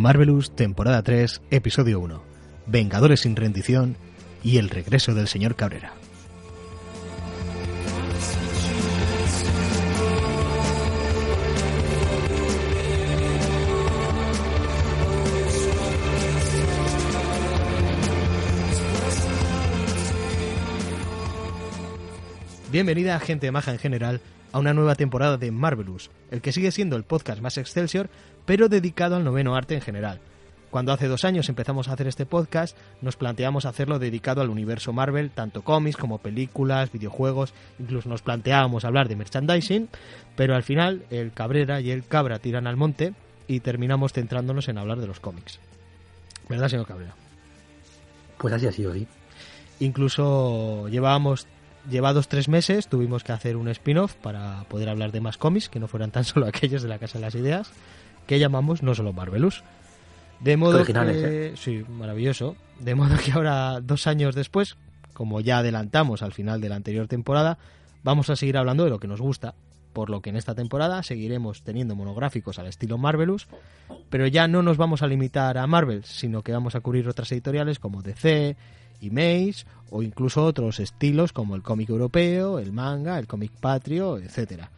Marvelous, temporada 3, episodio 1. Vengadores sin rendición y el regreso del señor Cabrera. Bienvenida, gente maja en general, a una nueva temporada de Marvelous, el que sigue siendo el podcast más excelsior, pero dedicado al noveno arte en general. Cuando hace dos años empezamos a hacer este podcast, nos planteamos hacerlo dedicado al universo Marvel, tanto cómics como películas, videojuegos, incluso nos planteábamos hablar de merchandising, pero al final el Cabrera y el Cabra tiran al monte y terminamos centrándonos en hablar de los cómics. ¿Verdad, señor Cabrera? Pues así ha sido, sí. Incluso llevábamos llevados tres meses tuvimos que hacer un spin-off para poder hablar de más cómics que no fueran tan solo aquellos de la Casa de las Ideas que llamamos No Solo Marvelous. De modo que, ¿eh? sí, maravilloso. De modo que ahora, dos años después, como ya adelantamos al final de la anterior temporada, vamos a seguir hablando de lo que nos gusta. Por lo que en esta temporada seguiremos teniendo monográficos al estilo Marvelous, pero ya no nos vamos a limitar a Marvel, sino que vamos a cubrir otras editoriales como DC, Maze, o incluso otros estilos como el cómic europeo, el manga, el cómic patrio, etcétera.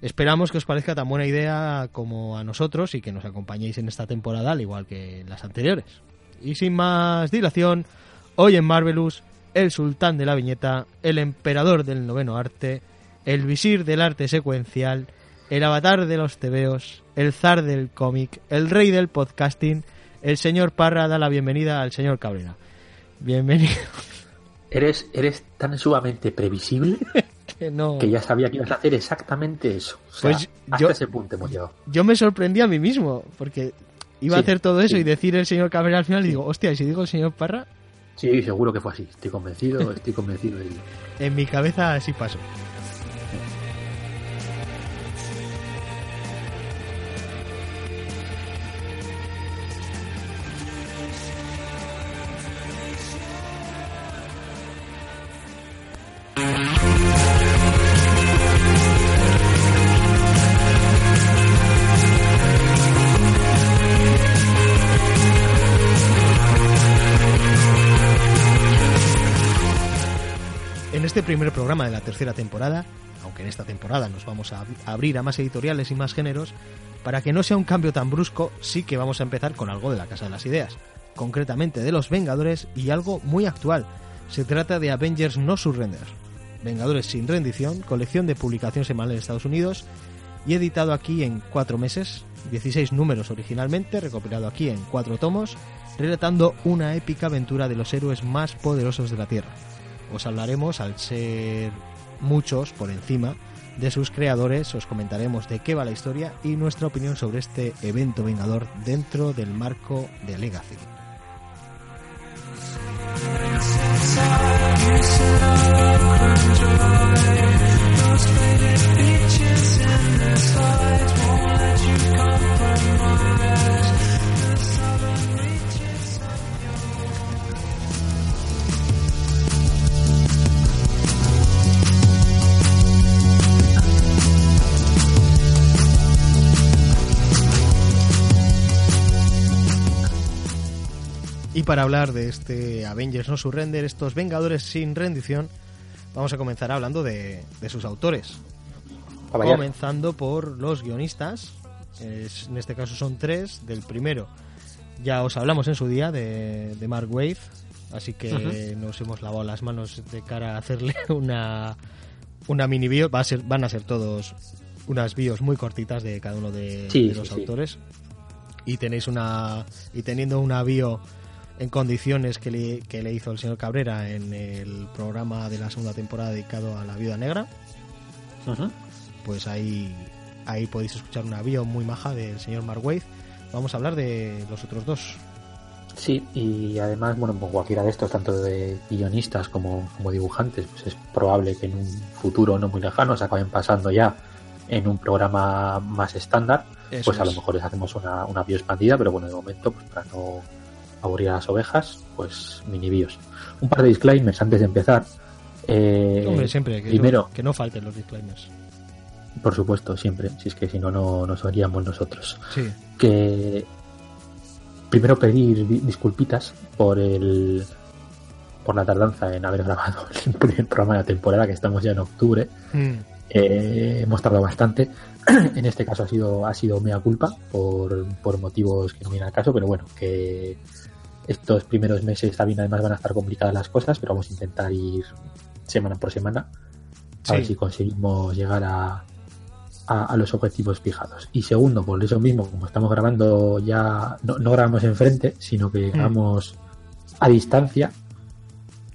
Esperamos que os parezca tan buena idea como a nosotros y que nos acompañéis en esta temporada al igual que en las anteriores. Y sin más dilación, hoy en Marvelous, el sultán de la viñeta, el emperador del noveno arte, el visir del arte secuencial, el avatar de los tebeos, el zar del cómic, el rey del podcasting, el señor Parra da la bienvenida al señor Cabrera. Bienvenido. Eres, eres tan sumamente previsible que, no. que ya sabía que ibas a hacer exactamente eso. O sea, Pues hasta yo- ese punto hemos llegado. Yo me sorprendí a mí mismo, porque iba a hacer todo eso sí. y decir el señor Cabrera al final y digo, hostia, y si digo el señor Parra, Sí, seguro que fue así. Estoy convencido, estoy convencido de ello. en mi cabeza así pasó. Este primer programa de la tercera temporada, aunque en esta temporada nos vamos a ab- a abrir a más editoriales y más géneros, para que no sea un cambio tan brusco, sí que vamos a empezar con algo de la Casa de las Ideas, concretamente de los Vengadores y algo muy actual. Se trata de Avengers No Surrender. Vengadores sin rendición, colección de publicación semanal en Estados Unidos y editado aquí en cuatro meses, 16 números originalmente, recopilado aquí en cuatro tomos, relatando una épica aventura de los héroes más poderosos de la Tierra os hablaremos, al ser muchos por encima de sus creadores, os comentaremos de qué va la historia y nuestra opinión sobre este evento vengador dentro del marco de Legacy. Y para hablar de este Avengers No Surrender, estos Vengadores sin rendición, vamos a comenzar hablando de, de sus autores. Comenzando por los guionistas, es- en este caso son tres. Del primero ya os hablamos en su día de, de Mark Wade, así que nos hemos lavado las manos de cara a hacerle una, una mini bio. Va a ser, van a ser todos unas bios muy cortitas de cada uno de, Sí, de sí, los sí. autores y tenéis una y teniendo una bio en condiciones que le, que le hizo el señor Cabrera en el programa de la segunda temporada dedicado a la viuda negra, pues ahí ahí podéis escuchar una bio muy maja del señor Mark Waid. Vamos a hablar de los otros dos. Sí, y además, bueno, pues cualquiera de estos, tanto de guionistas como, como dibujantes, pues es probable que en un futuro no muy lejano se acaben pasando ya en un programa más estándar. Eso pues a lo mejor les hacemos una, una bio expandida, pero bueno, de momento, pues para no aburrir a las ovejas, pues mini bios. Un par de disclaimers antes de empezar. Eh, Hombre, siempre que, primero, que no falten los disclaimers. por supuesto, siempre, si es que si no, no nos oiríamos nosotros. Sí, que primero pedir di- disculpitas por el por la tardanza en haber grabado el primer programa de la temporada que estamos ya en octubre Mm, Eh, hemos tardado bastante en este caso ha sido ha sido mea culpa por, por motivos que no vienen al caso pero bueno que estos primeros meses también además van a estar complicadas las cosas pero vamos a intentar ir semana por semana a ver si conseguimos llegar a, a, a los objetivos fijados. Y segundo, por eso mismo, como estamos grabando ya, no, no grabamos enfrente, sino que grabamos a distancia,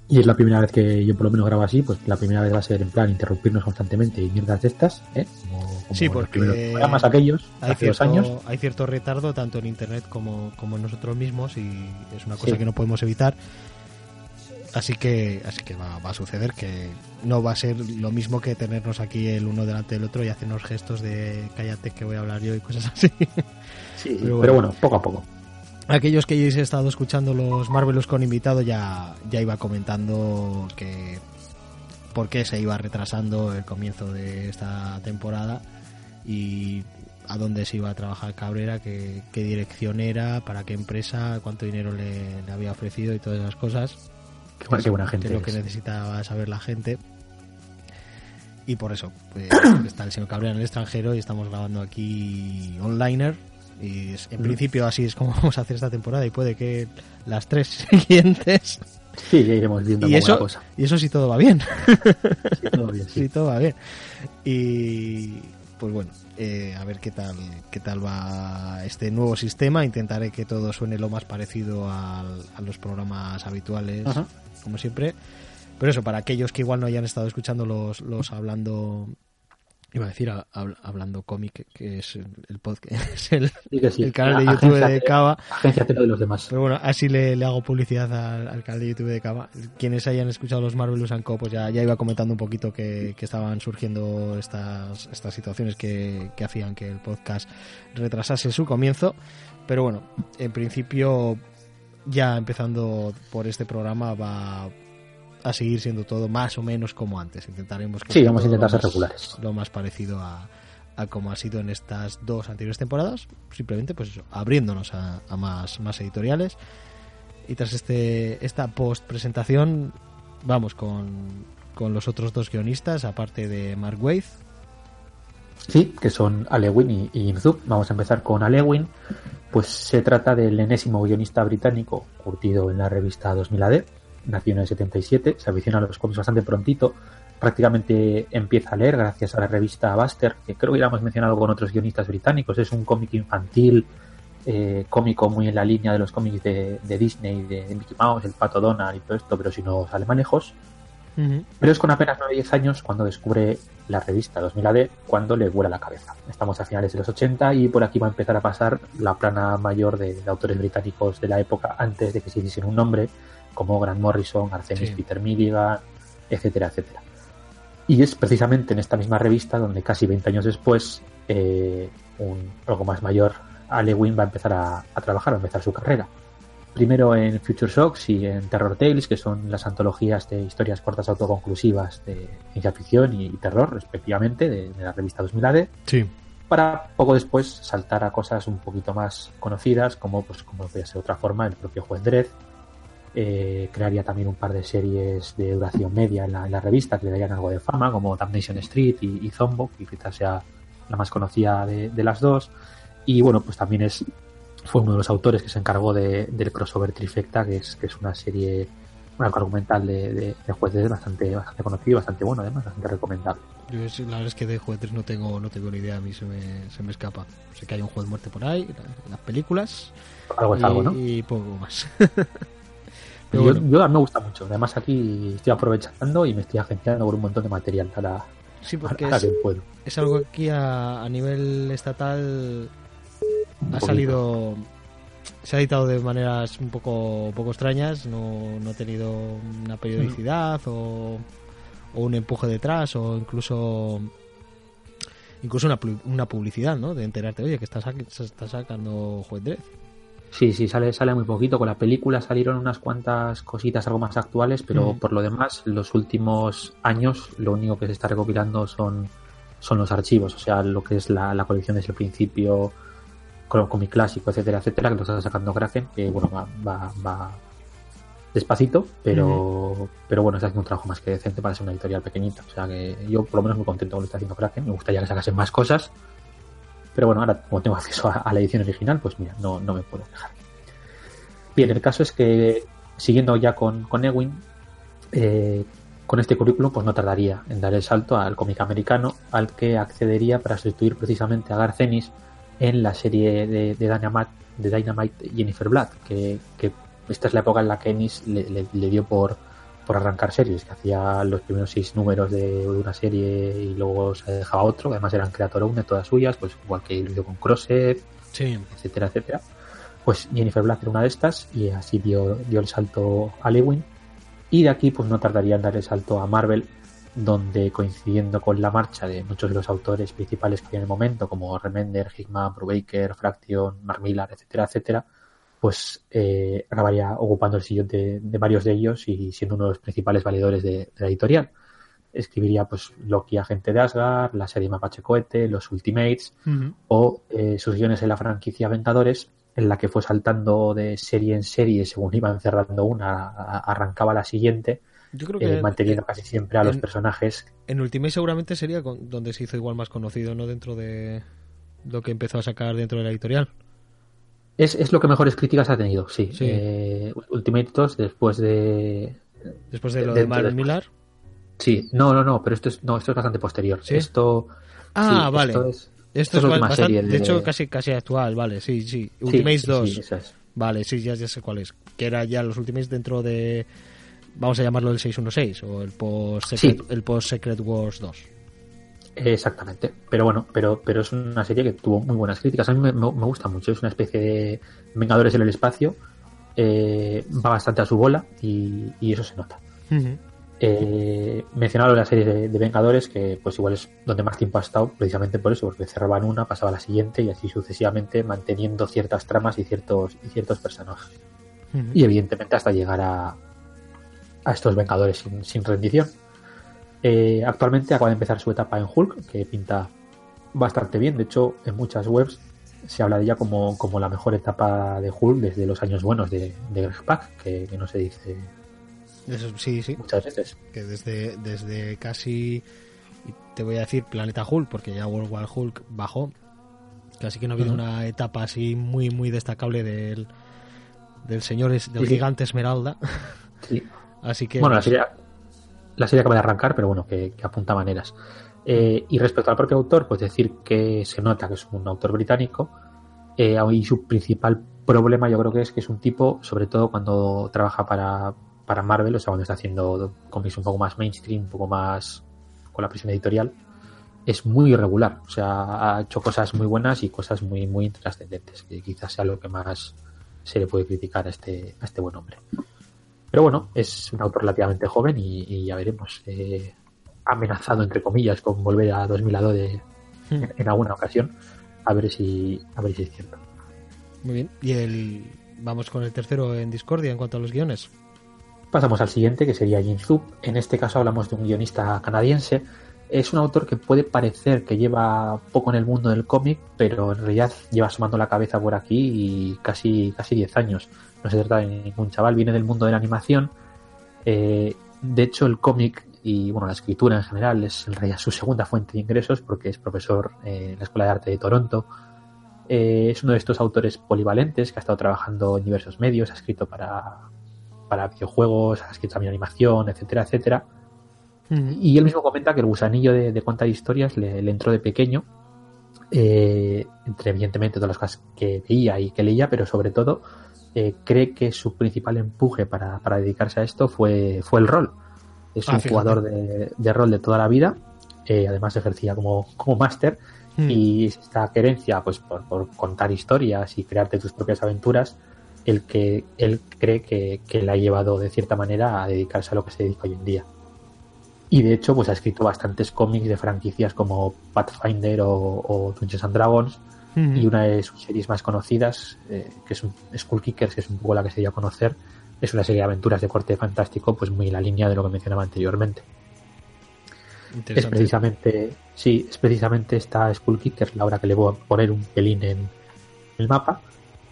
y es la primera vez que yo por lo menos grabo así, pues la primera vez va a ser en plan interrumpirnos constantemente y mierdas de estas, ¿eh? Como, como Sí, porque programas aquellos, hay hace dos años. hay cierto retardo tanto en internet como, como en nosotros mismos y es una cosa Sí. que no podemos evitar. Así que, así que va, va a suceder que no va a ser lo mismo que tenernos aquí el uno delante del otro y hacernos gestos de cállate que voy a hablar yo y cosas así. Sí, pero pero, bueno. poco a poco. Aquellos que hayáis estado escuchando los Marvelous con invitado ya, ya iba comentando que por qué se iba retrasando el comienzo de esta temporada y a dónde se iba a trabajar Cabrera, qué, qué dirección era, para qué empresa, cuánto dinero le, le había ofrecido y todas esas cosas. Qué, buena- qué buena que gente es lo que es. necesitaba saber la gente. Y por eso, pues, está el señor Cabrera en el extranjero y estamos grabando aquí onliner. Y es- en Mm. principio así es como vamos a hacer esta temporada y puede que las tres siguientes. Sí, ya iremos viendo Y eso, cosa. y eso sí todo va bien. Sí, todo bien, sí. Sí, todo va bien. Y pues bueno, eh, a ver qué tal, qué tal va este nuevo sistema. Intentaré que todo suene lo más parecido al- a los programas habituales, Ajá. como siempre. Pero eso, para aquellos que igual no hayan estado escuchando los, los hablando, iba a decir hab- hablando cómic, que es el, podcast, el, Sí que sí. el canal de YouTube agencia de Cava. Agencia de los demás. Pero bueno, así le, le hago publicidad al, al canal de YouTube de Cava. Quienes hayan escuchado los Marvelous and Co, pues ya, ya iba comentando un poquito que, que estaban surgiendo estas, estas situaciones que, que hacían que el podcast retrasase su comienzo. Pero bueno, en principio, ya empezando por este programa, va a seguir siendo todo más o menos como antes. Intentaremos que Sí, vamos a intentar ser más- regulares. Lo más parecido a, a como ha sido en estas dos anteriores temporadas, simplemente pues eso, abriéndonos a, a más, más editoriales. Y tras este esta post presentación, vamos con, con los otros dos guionistas, aparte de Mark Waid. Sí, que son Alewin y, y Inzub. Vamos a empezar con Alewin. Pues se trata del enésimo guionista británico curtido en la revista 2000 AD. Nació en el 77, se avicina a los cómics bastante prontito. Prácticamente empieza a leer gracias a la revista Buster, que creo que ya hemos mencionado con otros guionistas británicos. Es un cómic infantil, eh, cómico muy en la línea de los cómics de, de Disney, de, de Mickey Mouse, el Pato Donald y todo esto, pero sin los alemanes. Pero es con apenas 9 10 años cuando descubre la revista 2000 AD, cuando le vuela la cabeza. Estamos a finales de los 80 y por aquí va a empezar a pasar la plana mayor de, de autores británicos de la época antes de que se hiciesen un nombre, como Grant Morrison, Artemis Sí. Peter Milligan, etcétera, etcétera. Y es precisamente en esta misma revista donde casi 20 años después, eh, un algo más mayor, Alewin va a empezar a, a trabajar, a empezar su carrera primero en Future Shocks y en Terror Tales, que son las antologías de historias cortas autoconclusivas de ciencia ficción y terror, respectivamente, de, de la revista 2000 AD, Sí. para poco después saltar a cosas un poquito más conocidas, como, pues, como podría ser de otra forma, el propio Juez Dredd. Eh, crearía también un par de series de duración media en la, en la revista que le darían algo de fama, como Damnation Street y, y Zombo, que quizás sea la más conocida de, de las dos. Y bueno, pues también es fue uno de los autores que se encargó de, del crossover Trifecta, que es, que es una serie, un arco argumental de, de, de Dredd bastante, bastante conocido y bastante bueno, además, bastante recomendable. Yo la verdad es que de Juez 3 no tengo, no tengo ni idea, a mí se me, se me escapa. Sé que hay un juez muerte por ahí, las películas. Algo es y, algo, ¿no? Y poco más. yo, bueno. yo, me gusta mucho. Además aquí estoy aprovechando y me estoy agenciando por un montón de material para, sí, porque para es, que puedo. es algo que aquí a, a nivel estatal ha salido se ha editado de maneras un poco, un poco extrañas, no, no, ha tenido una periodicidad o, o, un empuje detrás o incluso incluso una, una publicidad, ¿no? De enterarte, oye, que está, se está sacando Juez Dredd. Sí, sí, sale, sale muy poquito. Con la película salieron unas cuantas cositas algo más actuales, pero mm. por lo demás, los últimos años lo único que se está recopilando son, son los archivos, o sea, lo que es la, la colección desde el principio, cómic clásico, etcétera, etcétera, que lo está sacando Kraken, que bueno, va, va, va despacito, pero, uh -huh. pero bueno, está haciendo un trabajo más que decente para ser una editorial pequeñita. O sea que yo por lo menos muy contento con lo que está haciendo Kraken, me gustaría que sacasen más cosas, pero bueno, ahora como tengo acceso a, la edición original, pues mira, no, no me puedo quejar. Bien, el caso es que siguiendo ya con, con Ewing, eh, con este currículum pues no tardaría en dar el salto al cómic americano al que accedería para sustituir precisamente a Garcenis en la serie de, de, Dynamite, de Dynamite Jennifer Blood, que, esta es la época en la que Ennis le, dio por, por arrancar series, que hacía los primeros seis números de, una serie y luego se dejaba otro, además eran Creator todas suyas, pues igual que lo hizo con Crosset, sí. etcétera, etcétera. Pues Jennifer Blood era una de estas y así dio, dio el salto a Lewin. Y de aquí pues no tardaría en dar el salto a Marvel donde coincidiendo con la marcha de muchos de los autores principales que había en el momento, como Remender, Hickman, Brubaker, Fraction, Mark Millar, etcétera, etcétera, pues eh, acabaría ocupando el sillón de, de, varios de ellos y siendo uno de los principales valedores de, de la editorial. Escribiría pues Loki Agente de Asgard, la serie Mapache Cohete, los Ultimates uh -huh. o eh, sus guiones en la franquicia Vengadores, en la que fue saltando de serie en serie según iban cerrando una, arrancaba la siguiente yo creo que eh, manteniendo en, casi siempre a en, los personajes. En Ultimate seguramente sería con, donde se hizo igual más conocido, ¿no? Dentro de lo que empezó a sacar dentro de la editorial. Es, es lo que mejores críticas ha tenido, sí. sí. Eh, Ultimate 2 después de... Después de lo de, de Millar. Sí, no, no, no, pero esto es, no, esto es bastante posterior. ¿Sí? Esto... Ah, sí, vale. Esto es, esto, es, bastante, de... de... hecho casi casi actual, vale, sí, sí. Ultimates 2. Es. Vale, sí, ya, ya sé cuál es. Que era ya los Ultimates dentro de vamos a llamarlo el 616 o el post el post Secret Wars 2. Exactamente, pero bueno, pero, pero es una serie que tuvo muy buenas críticas. A mí me, gusta mucho, es una especie de Vengadores en el espacio, eh, va bastante a su bola y, y eso se nota. Uh -huh. eh, mencionaba la serie de, de, Vengadores, que pues igual es donde más tiempo ha estado, precisamente por eso, porque cerraban una, pasaba a la siguiente y así sucesivamente, manteniendo ciertas tramas y ciertos, y ciertos personajes. Uh -huh. Y evidentemente hasta llegar a, a estos Vengadores sin, sin rendición. Eh, actualmente acaba de empezar su etapa en Hulk, que pinta bastante bien. De hecho, en muchas webs se habla de ella como, como la mejor etapa de Hulk desde los años buenos de, de Greg Pak, que, que, no se dice Eso, sí, sí. muchas veces. Que desde, desde casi, te voy a decir, Planeta Hulk, porque ya World War Hulk bajó. Casi que no ha habido uh -huh. una etapa así muy, muy destacable del, del señor, del sí. gigante Esmeralda. Sí. Así que. Bueno, la serie, la serie acaba de arrancar, pero bueno, que, apunta maneras. Eh, y respecto al propio autor, pues decir que se nota que es un autor británico. Eh, y su principal problema, yo creo que es que es un tipo, sobre todo cuando trabaja para, para Marvel, o sea, cuando está haciendo cómics un poco más mainstream, un poco más con la presión editorial, es muy irregular. O sea, ha hecho cosas muy buenas y cosas muy, muy trascendentes, que quizás sea lo que más se le puede criticar a este, a este buen hombre. Pero bueno, es un autor relativamente joven y, y ya veremos. Eh, amenazado, entre comillas, con volver a 2002 de, hmm. en, en, alguna ocasión. A ver si, a ver si es cierto. Muy bien. Y el vamos con el tercero en Discordia en cuanto a los guiones. Pasamos al siguiente, que sería Jin Zub. En este caso hablamos de un guionista canadiense. Es un autor que puede parecer que lleva poco en el mundo del cómic, pero en realidad lleva asomando la cabeza por aquí y casi, casi 10 años no se trata de ningún chaval, viene del mundo de la animación. Eh, de hecho, el cómic y bueno, la escritura en general es en realidad su segunda fuente de ingresos porque es profesor en la Escuela de Arte de Toronto. Eh, es uno de estos autores polivalentes que ha estado trabajando en diversos medios, ha escrito para, para videojuegos, ha escrito también animación, etcétera, etcétera. Y él mismo comenta que el gusanillo de, contar historias le, entró de pequeño, eh, entre evidentemente todas las cosas que veía y que leía, pero sobre todo eh, cree que su principal empuje para, dedicarse a esto fue, fue el rol. Es ah, un jugador de, rol de toda la vida, eh, además ejercía como, como máster, hmm. y esta querencia pues, por, contar historias y crearte tus propias aventuras, el que él cree que, que le ha llevado de cierta manera a dedicarse a lo que se dedica hoy en día. Y de hecho, pues ha escrito bastantes cómics de franquicias como Pathfinder o, Dungeons and Dragons. Y una de sus series más conocidas, eh, que es un Skull Kickers, que es un poco la que se dio a conocer, es una serie de aventuras de corte fantástico, pues muy en la línea de lo que mencionaba anteriormente. Es precisamente, sí, es precisamente esta Skull Kickers la hora que le voy a poner un pelín en el mapa.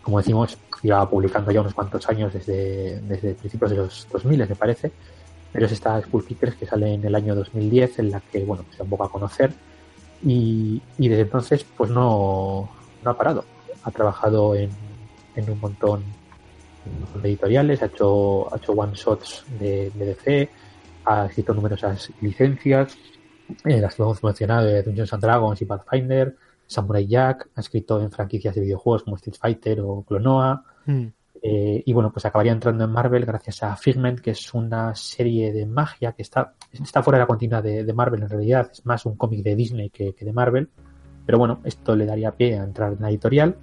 Como decimos, lleva publicando ya unos cuantos años desde, desde principios de los 2000, me parece pero es esta Skull Kickers que sale en el año 2010 en la que bueno pues un a conocer y, desde entonces pues no, no, ha parado ha trabajado en, en un montón de editoriales ha hecho, ha hecho one shots de, DC ha escrito numerosas licencias eh, las que hemos mencionado de Dungeons and Dragons y Pathfinder Samurai Jack ha escrito en franquicias de videojuegos como Street Fighter o Clonoa mm. Eh, y bueno, pues acabaría entrando en Marvel gracias a Figment, que es una serie de magia que está, está fuera de la continuidad de, Marvel en realidad, es más un cómic de Disney que, de Marvel. Pero bueno, esto le daría pie a entrar en la editorial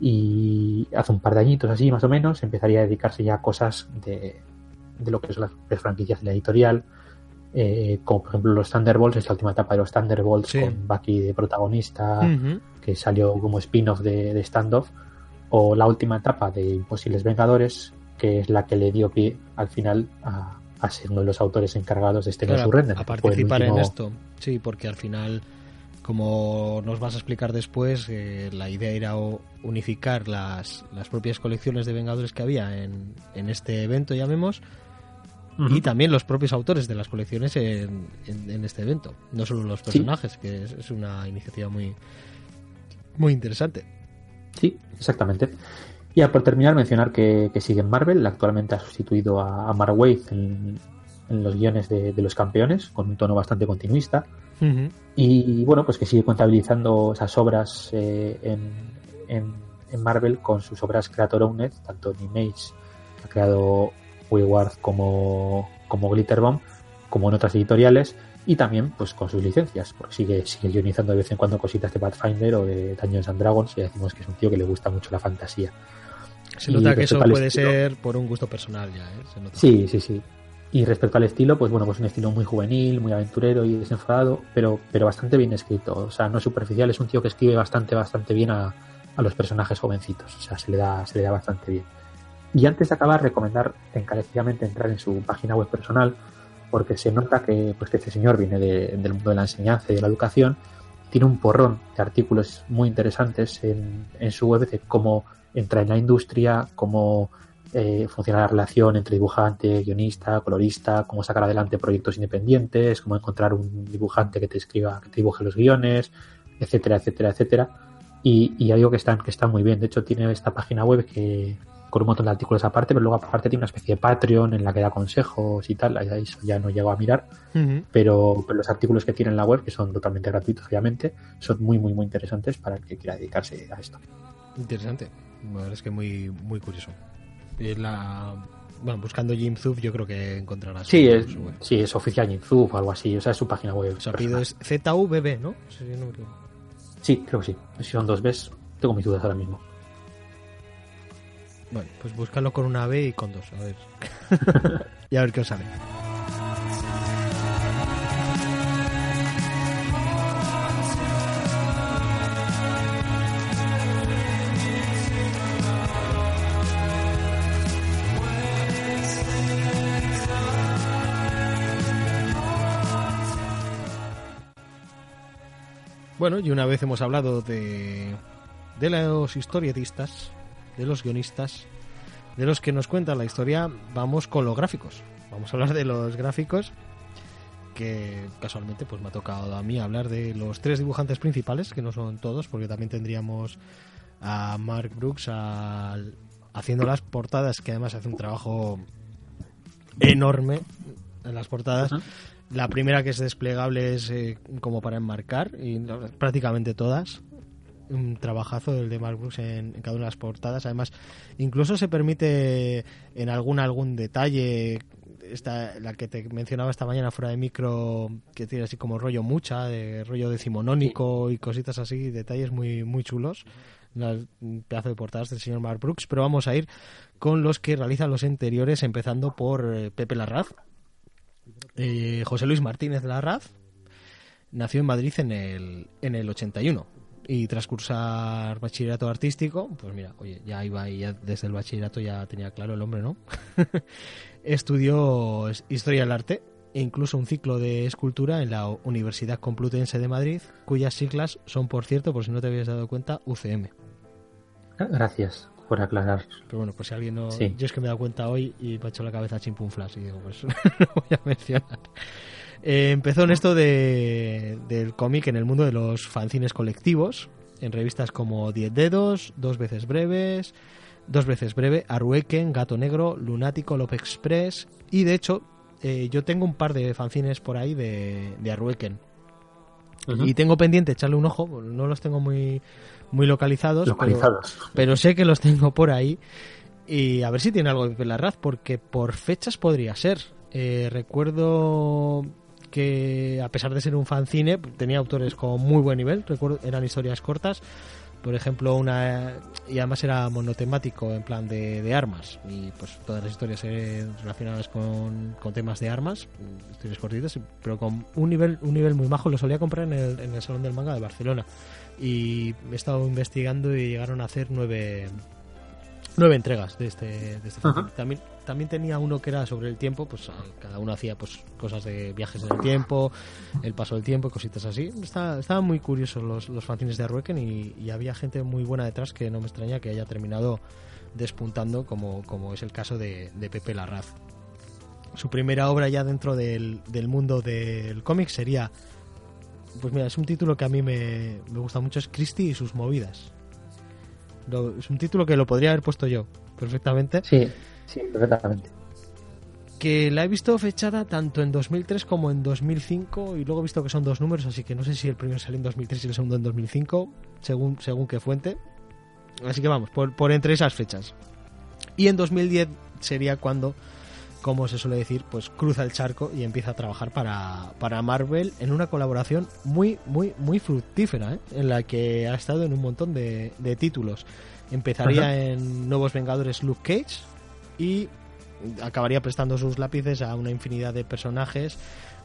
y hace un par de añitos así más o menos empezaría a dedicarse ya a cosas de, lo que son las, franquicias de la editorial, eh, como por ejemplo los Thunderbolts, esta última etapa de los Thunderbolts con Bucky de protagonista, que salió como spin-off de, de Standoff o la última etapa de Imposibles Vengadores, que es la que le dio pie al final a, ser uno de los autores encargados de este claro, render. A participar en esto, sí, porque al final, como nos vas a explicar después, eh, la idea era unificar las, las propias colecciones de Vengadores que había en, en este evento, llamemos, y también los propios autores de las colecciones en, en, este evento, no solo los personajes, que es, es, una iniciativa muy, muy interesante. Sí, exactamente. Y por terminar, mencionar que, sigue en Marvel. Actualmente ha sustituido a, Mark Waid en, los guiones de, los campeones, con un tono bastante continuista. Y bueno, pues que sigue contabilizando esas obras eh, en, en, Marvel con sus obras Creator Owned, tanto en Image, ha creado Wayward como, como Glitterbomb, como en otras editoriales y también pues con sus licencias, porque sigue, sigue guionizando de vez en cuando cositas de Pathfinder o de Dungeons and Dragons y decimos que es un tío que le gusta mucho la fantasía. Se nota que eso puede ser por un gusto personal ya, ¿eh? Sí, sí, sí. Y respecto al estilo, pues bueno, pues un estilo muy juvenil, muy aventurero y desenfadado, pero, pero bastante bien escrito. O sea, no superficial, es un tío que escribe bastante, bastante bien a, a los personajes jovencitos. O sea, se le da, se le da bastante bien. Y antes de acabar, recomendar encarecidamente entrar en su página web personal, porque se nota que, pues, que este señor viene del mundo de la enseñanza y de la educación, tiene un porrón de artículos muy interesantes en, su web de cómo entra en la industria, cómo eh, funciona la relación entre dibujante, guionista, colorista, cómo sacar adelante proyectos independientes, cómo encontrar un dibujante que te escriba, que te dibuje los guiones, etcétera, etcétera, etcétera. Y, y algo que están, que está muy bien. De hecho, tiene esta página web que, con un montón de artículos aparte, pero luego aparte tiene una especie de Patreon en la que da consejos y tal, eso ya no llego a mirar, pero, los artículos que tiene en la web, que son totalmente gratuitos obviamente, son muy muy muy interesantes para el que quiera dedicarse a esto. Interesante, la verdad es que muy, muy curioso. La, bueno, buscando Jim Zub yo creo que encontrarás. Sí, es, sí, es oficial Jim Zub o algo así, o sea, es su página web. Su apellido es ZUBB, ¿no? Sí, creo que sí. Si son dos Bs, tengo mis dudas ahora mismo. Bueno, pues búscalo con una B y con dos, a ver. y a ver qué os sale. Bueno, y una vez hemos hablado de, de los historietistas, de los guionistas, de los que nos cuentan la historia, vamos con los gráficos. Vamos a hablar de los gráficos que casualmente pues me ha tocado a mí hablar de los tres dibujantes principales, que no son todos, porque también tendríamos a Mark Brooks haciendo las portadas, que además hace un trabajo enorme en las portadas. La primera que es desplegable es eh, como para enmarcar, y prácticamente todas. Un trabajazo del de Mark Brooks en, cada una de las portadas. Además, incluso se permite en algún algún detalle esta, la que te mencionaba esta mañana fuera de micro, que tiene así como rollo mucha, de rollo decimonónico y cositas así, detalles muy, muy chulos. Un pedazo de portadas del señor Mark Brooks, pero vamos a ir con los que realizan los interiores, empezando por eh, Pepe Larraz. Eh, José Luis Martínez Larraz nació en Madrid en el, en el 81 y tras cursar bachillerato artístico, pues mira, oye, ya iba y ya desde el bachillerato ya tenía claro el hombre, ¿no? Estudió Historia del Arte e incluso un ciclo de escultura en la Universidad Complutense de Madrid, cuyas siglas son, por cierto, por si no te habías dado cuenta, UCM. Gracias por aclarar. Pero bueno, pues si alguien no... Yo es que me he dado cuenta hoy y me ha hecho la cabeza flash y digo, pues lo voy a mencionar. Eh, empezó en esto de, del cómic en el mundo de los fanzines colectivos, en revistas como Diez Dedos, Dos Veces Breves, Dos Veces Breve, Arrueken, Gato Negro, Lunático, Lop Express y de hecho eh, yo tengo un par de fanzines por ahí de, de Arrueken. Y tengo pendiente echarle un ojo, no los tengo muy, muy localizados, localizados. Pero, sé que los tengo por ahí. Y a ver si tiene algo de Pelarraz, porque por fechas podría ser. Eh, recuerdo que a pesar de ser un fanzine, tenía autores con muy buen nivel, recuerdo, eran historias cortas, por ejemplo, una y además era monotemático en plan de, armas. Y pues todas las historias relacionadas con, con, temas de armas, historias cortitas, pero con un nivel un nivel muy majo, lo solía comprar en el, en el Salón del Manga de Barcelona. Y he estado investigando y llegaron a hacer nueve nueve entregas de este, de este también también tenía uno que era sobre el tiempo pues cada uno hacía pues cosas de viajes en el tiempo el paso del tiempo cositas así. Estaban muy curiosos los, los fanzines de Arrueken y, había gente muy buena detrás que no me extraña que haya terminado despuntando como, como es el caso de, de Pepe Larraz. Su primera obra ya dentro del, del mundo del cómic sería pues mira es un título que a mí me, me gusta mucho es Christie y sus movidas es un título que lo podría haber puesto yo perfectamente. Sí, sí, perfectamente. Que la he visto fechada tanto en 2003 como en 2005 y luego he visto que son dos números, así que no sé si el primero salió en 2003 y el segundo en 2005, según, según qué fuente. Así que vamos, por, por entre esas fechas. Y en 2010 sería cuando como se suele decir, pues cruza el charco y empieza a trabajar para, para Marvel en una colaboración muy, muy, muy fructífera, ¿eh? en la que ha estado en un montón de, de títulos. Empezaría en Nuevos Vengadores Luke Cage y acabaría prestando sus lápices a una infinidad de personajes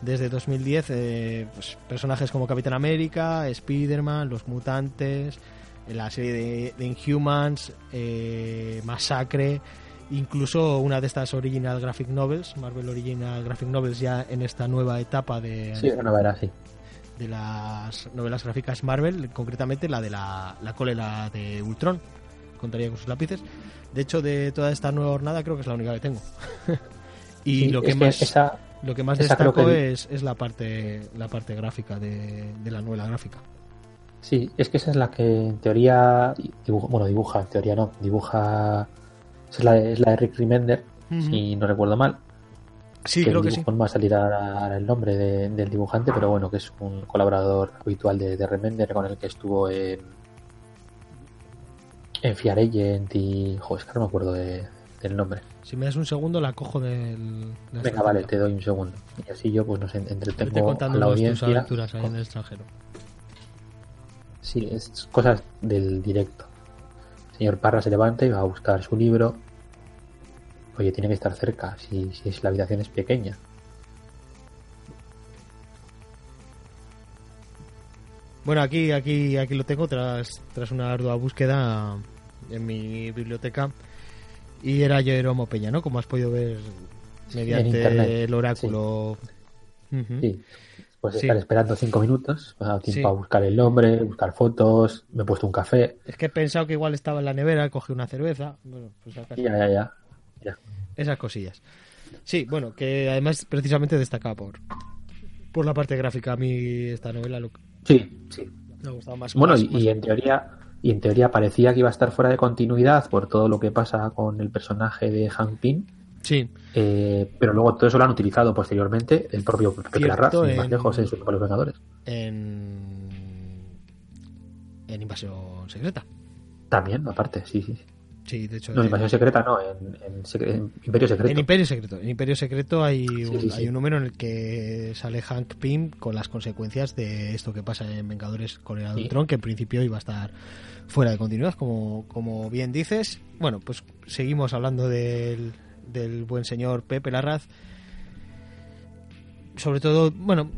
desde 2010, eh, pues, personajes como Capitán América, Spider-Man, Los Mutantes, la serie de, de Inhumans, eh, Masacre incluso una de estas original graphic novels, Marvel Original Graphic Novels ya en esta nueva etapa de sí, de las novelas gráficas Marvel, concretamente la de la, la cólera de Ultron, contaría con sus lápices. De hecho, de toda esta nueva jornada creo que es la única que tengo. y lo, que más, lo que más destaco es, es, la parte la parte gráfica de, de la novela gráfica. Sí, es que esa es la que en teoría dibuja, bueno, dibuja, en teoría no, dibuja es la, es la de Rick Remender, si no recuerdo mal. Sí, creo que sí. No va a salir ahora el nombre del dibujante, pero bueno, que es un colaborador habitual de, de Remender con el que estuvo en, en Fiar Agent y. Joder, es que no me acuerdo de, del nombre. Si me das un segundo, la cojo del. Venga, vale, te doy un segundo. Y así yo, pues no sé, entretengo a la audiencia. aventuras ahí en el extranjero. Sí, es cosas del directo. El señor Parra se levanta y va a buscar su libro Oye, tiene que estar cerca, si, si la habitación es pequeña. Bueno, aquí, aquí, aquí lo tengo tras, tras una ardua búsqueda en mi biblioteca. Y era Jeromo Peña, ¿no? Como has podido ver mediante el oráculo. Sí. Pues estar esperando cinco minutos, dado tiempo a buscar el nombre, buscar fotos, me he puesto un café. Es que he pensado que igual estaba en la nevera, cogí una cerveza. Bueno, pues Ya, ya, ya. Esas cosillas. Sí, bueno, que además precisamente destaca por, por la parte gráfica. A mí esta novela lo, sí, sí. me ha gustado más. Bueno, y, en teoría y en teoría parecía que iba a estar fuera de continuidad por todo lo que pasa con el personaje de Hank Pym. Sí. Eh, pero luego todo eso lo han utilizado posteriormente el propio Pepe Larraz, sin más en- lejos, en sus los Vengadores. En. En Invasión Secreta. También, aparte, sí, sí. Sí, de hecho. No, de- Invasión Secreta no, en, en en Imperio Secreto. En Imperio Secreto. En Imperio Secreto hay un, sí, sí. hay un número en el que sale Hank Pym con las consecuencias de esto que pasa en Vengadores con el Sí. Ultron, que en principio iba a estar fuera de continuidad, como, como bien dices. Bueno, pues seguimos hablando del, del buen señor Pepe Larraz. Sobre todo, bueno,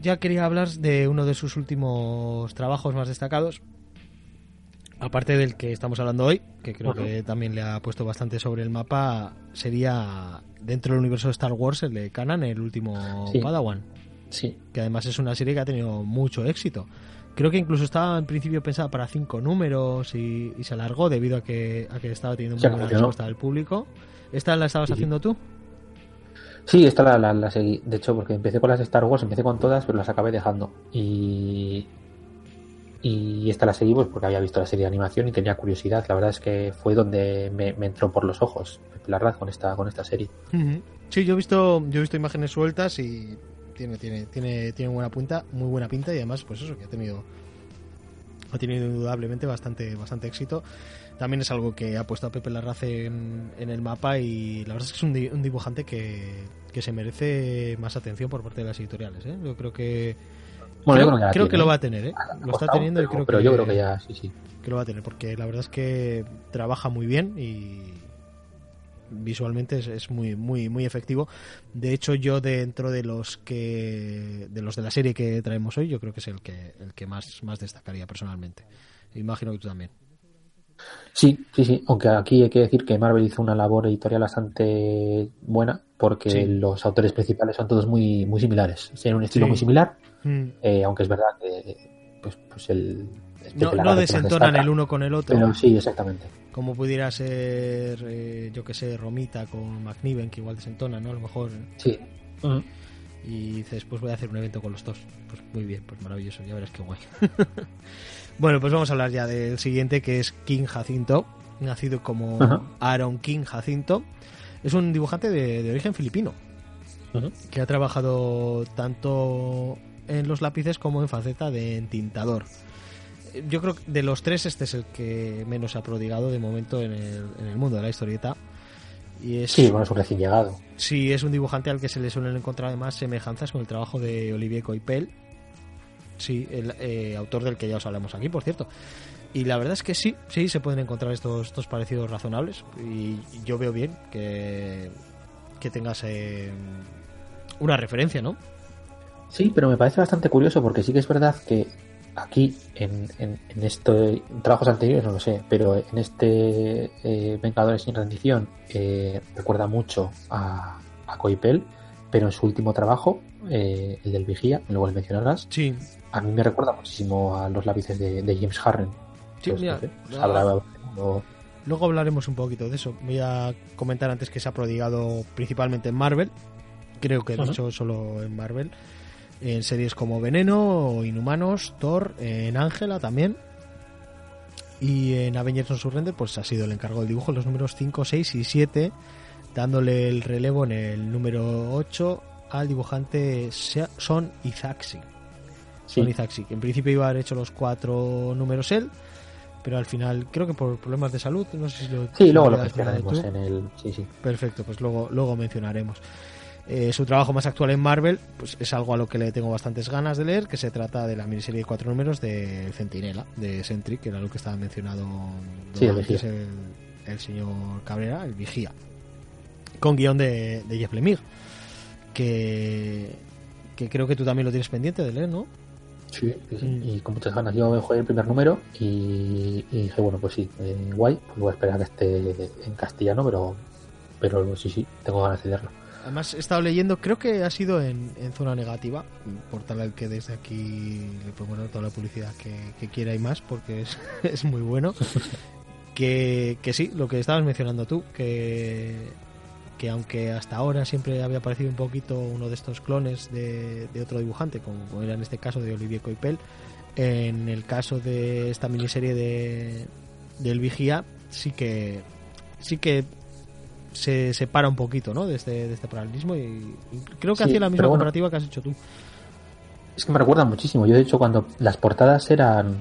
ya quería hablar de uno de sus últimos trabajos más destacados, aparte del que estamos hablando hoy, que creo que también le ha puesto bastante sobre el mapa, sería dentro del universo de Star Wars el de Kanan, el último Sí. Padawan, Sí, que además es una serie que ha tenido mucho éxito. Creo que incluso estaba en principio pensada para cinco números y, y se alargó debido a que, a que estaba teniendo muy buena respuesta del público. ¿Esta la estabas Sí, sí. haciendo tú? Sí, esta la, la, la seguí. De hecho, porque empecé con las de Star Wars, empecé con todas, pero las acabé dejando. Y. Y esta la seguí pues, porque había visto la serie de animación y tenía curiosidad. La verdad es que fue donde me, me entró por los ojos Pepe Larraz con esta, con esta serie. Sí, yo he visto, yo he visto imágenes sueltas y tiene, tiene, tiene, tiene buena punta, muy buena pinta y además, pues eso, que ha tenido, ha tenido indudablemente bastante, bastante éxito. También es algo que ha puesto a Pepe Larraz en, en el mapa y la verdad es que es un, di- un dibujante que, que se merece más atención por parte de las editoriales. ¿eh? Yo creo que Bueno, creo, yo creo que, creo lo va a tener, ¿eh? Lo está teniendo y pero- creo pero que, yo creo que ya, sí, sí. que lo va a tener porque la verdad es que trabaja muy bien y visualmente es, es muy muy muy efectivo de hecho yo dentro de los que de los de la serie que traemos hoy yo creo que es el que el que más más destacaría personalmente imagino que tú también Sí, sí, sí. Aunque aquí hay que decir que Marvel hizo una labor editorial bastante buena porque Sí. los autores principales son todos muy, muy similares. Tienen un estilo Sí. muy similar, Mm. eh, aunque es verdad que pues, pues el, no, no desentonan destaca, el uno con el otro Pero sí, exactamente. como pudiera ser eh, yo que sé Romita con McNiven que igual desentona no a lo mejor Sí. Mm. y dices, pues voy a hacer un evento con los dos. Pues muy bien, pues maravilloso, ya verás qué guay. bueno, pues vamos a hablar ya del siguiente, que es King Jacinto, nacido como. Aaron King Jacinto. Es un dibujante de, de origen filipino, que ha trabajado tanto en los lápices como en faceta de entintador. Yo creo que de los tres este es el que menos ha prodigado de momento en el, en el mundo de la historieta. Y es, Sí, bueno, es un recién llegado. Sí, es un dibujante al que se le suelen encontrar además semejanzas con el trabajo de Olivier Coipel. Sí, el eh, autor del que ya os hablamos aquí, por cierto. Y la verdad es que sí, sí, se pueden encontrar estos, estos parecidos razonables. Y yo veo bien que, que tengas eh, una referencia, ¿no? Sí, pero me parece bastante curioso porque sí que es verdad que aquí, en, en, en en trabajos anteriores, no lo sé, pero en este eh, Vengadores sin rendición eh, recuerda mucho a, a Coipel, pero en su último trabajo, eh, el del Vigía, luego el mencionarás, Sí, a mí me recuerda muchísimo a los lápices de, de James Harren. sí, Pues, mira, no sé, Luego hablaremos un poquito de eso. Voy a comentar antes que se ha prodigado principalmente en Marvel. Creo que de Ajá. hecho solo en Marvel. En series como Veneno, o Inhumanos, Thor, en Ángela también. Y en Avengers No Surrender, pues ha sido el encargado del dibujo en los números 5, 6 y 7, dándole el relevo en el número 8 al dibujante Son Izaxi. sí, Son Izaxi, que en principio iba a haber hecho los cuatro números él, pero al final creo que por problemas de salud, no sé si lo sí, luego lo mencionaremos en el... Sí, sí. Perfecto, pues luego, luego mencionaremos. Eh, su trabajo más actual en Marvel pues es algo a lo que le tengo bastantes ganas de leer, que se trata de la miniserie de cuatro números de Centinela, de Sentry, que era lo que estaba mencionado Sí, el señor Cabrera, el Vigía, con guion de, de Jeff Lemire, que, que creo que tú también lo tienes pendiente de leer, ¿no? Sí, sí, sí, Mm. y con muchas ganas. Yo jugué el primer número y, y dije, bueno, pues sí, eh, guay, pues voy a esperar a que esté en castellano, pero, pero sí, sí, tengo ganas de leerlo. Además, he estado leyendo, creo que ha sido en, en zona negativa, por tal al que desde aquí le dar toda la publicidad que, que quiera y más, porque es, es muy bueno. que, que sí, lo que estabas mencionando tú, que, que aunque hasta ahora siempre había parecido un poquito uno de estos clones de, de otro dibujante, como, como era en este caso de Olivier Coipel, en el caso de esta miniserie de del Vigía, sí que sí que se separa un poquito ¿no? de, este, de este paralelismo y, creo que hacía la misma comparativa que has hecho tú. Es que me recuerda muchísimo. Yo, de hecho, cuando las portadas eran.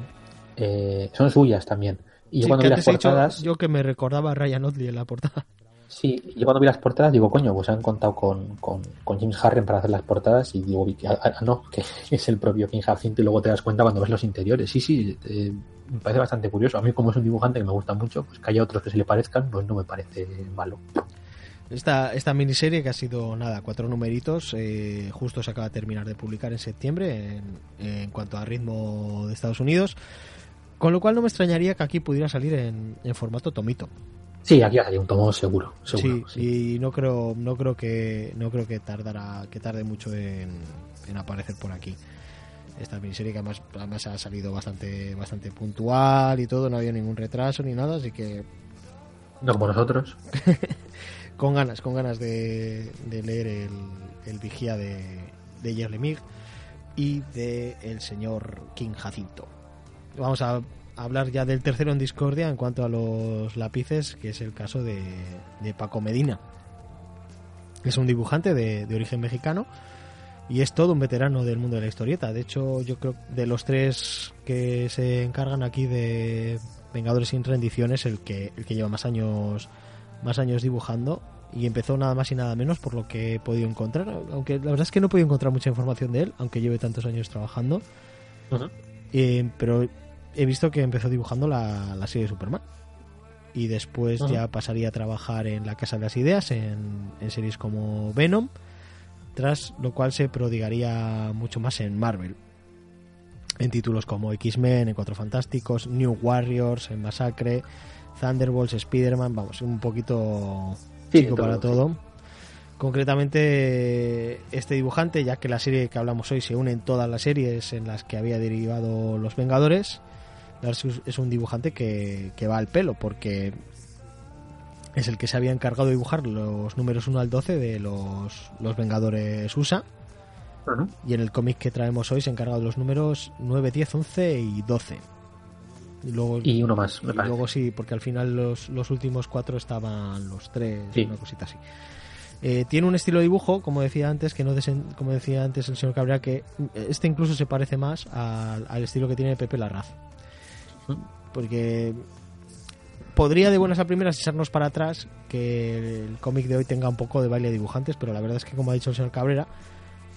Eh, son suyas también. Y yo cuando vi las portadas. yo que me recordaba a Ryan Otley en la portada. Sí, yo cuando vi las portadas digo, coño, pues han contado con, con, James Harren para hacer las portadas y digo, ah, ah, no, que es el propio King Jacinto y luego te das cuenta cuando ves los interiores. Sí, sí, eh, me parece bastante curioso. A mí como es un dibujante que me gusta mucho, pues que haya otros que se le parezcan, pues no me parece malo. Esta, esta miniserie que ha sido, nada, cuatro numeritos, eh, justo se acaba de terminar de publicar en septiembre en, cuanto a ritmo de Estados Unidos, con lo cual no me extrañaría que aquí pudiera salir en, en formato tomito. Sí, aquí hay un tomo seguro, seguro. Sí, y no creo, no creo que, no creo que tardará, que tarde mucho en, aparecer por aquí. Esta miniserie que además, además ha salido bastante, bastante puntual y todo, no había ningún retraso ni nada, así que. No como nosotros. con ganas, con ganas de, leer el, el, vigía de, de Yerlemig y de el señor King Jacinto. Vamos a hablar ya del tercero en discordia en cuanto a los lápices, que es el caso de, Paco Medina. Es un dibujante de, origen mexicano y es todo un veterano del mundo de la historieta. De hecho, yo creo de los tres que se encargan aquí de Vengadores sin rendiciones, el que, el que lleva más años, más años dibujando y empezó nada más y nada menos por lo que he podido encontrar. Aunque la verdad es que no he podido encontrar mucha información de él, aunque lleve tantos años trabajando. Eh, pero he visto que empezó dibujando la, serie de Superman. Y después ya pasaría a trabajar en la Casa de las Ideas, en, series como Venom, tras lo cual se prodigaría mucho más en Marvel. En títulos como X-Men, en Cuatro Fantásticos, New Warriors, en Masacre, Thunderbolts, Spider-Man, vamos, un poquito chico para todo. Concretamente, este dibujante, ya que la serie que hablamos hoy se une en todas las series en las que había derivado Los Vengadores, es un dibujante que, va al pelo porque es el que se había encargado de dibujar los números 1 al 12 de los, los Vengadores USA. Y en el cómic que traemos hoy se encarga de los números 9, 10, 11 y 12. Y, luego, y uno más. Y luego sí, porque al final los, los últimos cuatro estaban los tres, una cosita así. Eh, tiene un estilo de dibujo, como decía antes, que no como decía antes el señor Cabrera, que este incluso se parece más al, al estilo que tiene Pepe Larraz porque podría de buenas a primeras echarnos para atrás que el cómic de hoy tenga un poco de baile de dibujantes, pero la verdad es que, como ha dicho el señor Cabrera,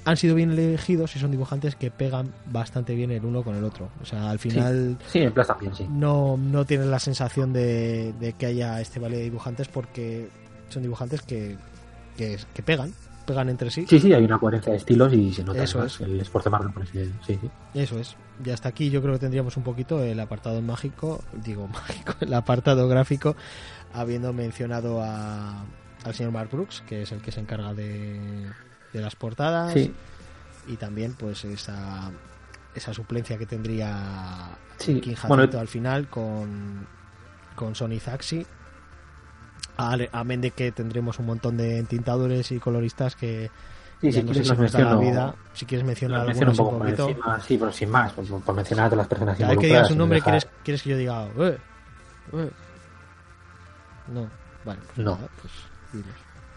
han sido bien elegidos y son dibujantes que pegan bastante bien el uno con el otro. O sea, al final. Sí, en plaza bien, sí. No, no tienen la sensación de, que haya este baile de dibujantes porque son dibujantes que, que, que pegan pegan entre sí. Sí, sí, hay una coherencia de estilos y se nota Eso es. el esfuerzo de Marvel. Sí, sí. Eso es. Y hasta aquí yo creo que tendríamos un poquito el apartado mágico, digo mágico, el apartado gráfico, habiendo mencionado a, al señor Mark Brooks, que es el que se encarga de, de las portadas. Y también pues esa, esa suplencia que tendría. King al final con, con Sony Zaxi amén de que tendremos un montón de entintadores y coloristas que sí, si quieres la vida. Si quieres mencionar un poco encima, sí, pero sin más, por, mencionar a todas las personas Cada vez que digas un nombre, ¿quieres, ¿quieres que yo diga? Eh, eh"? No, vale. Pues no. pues,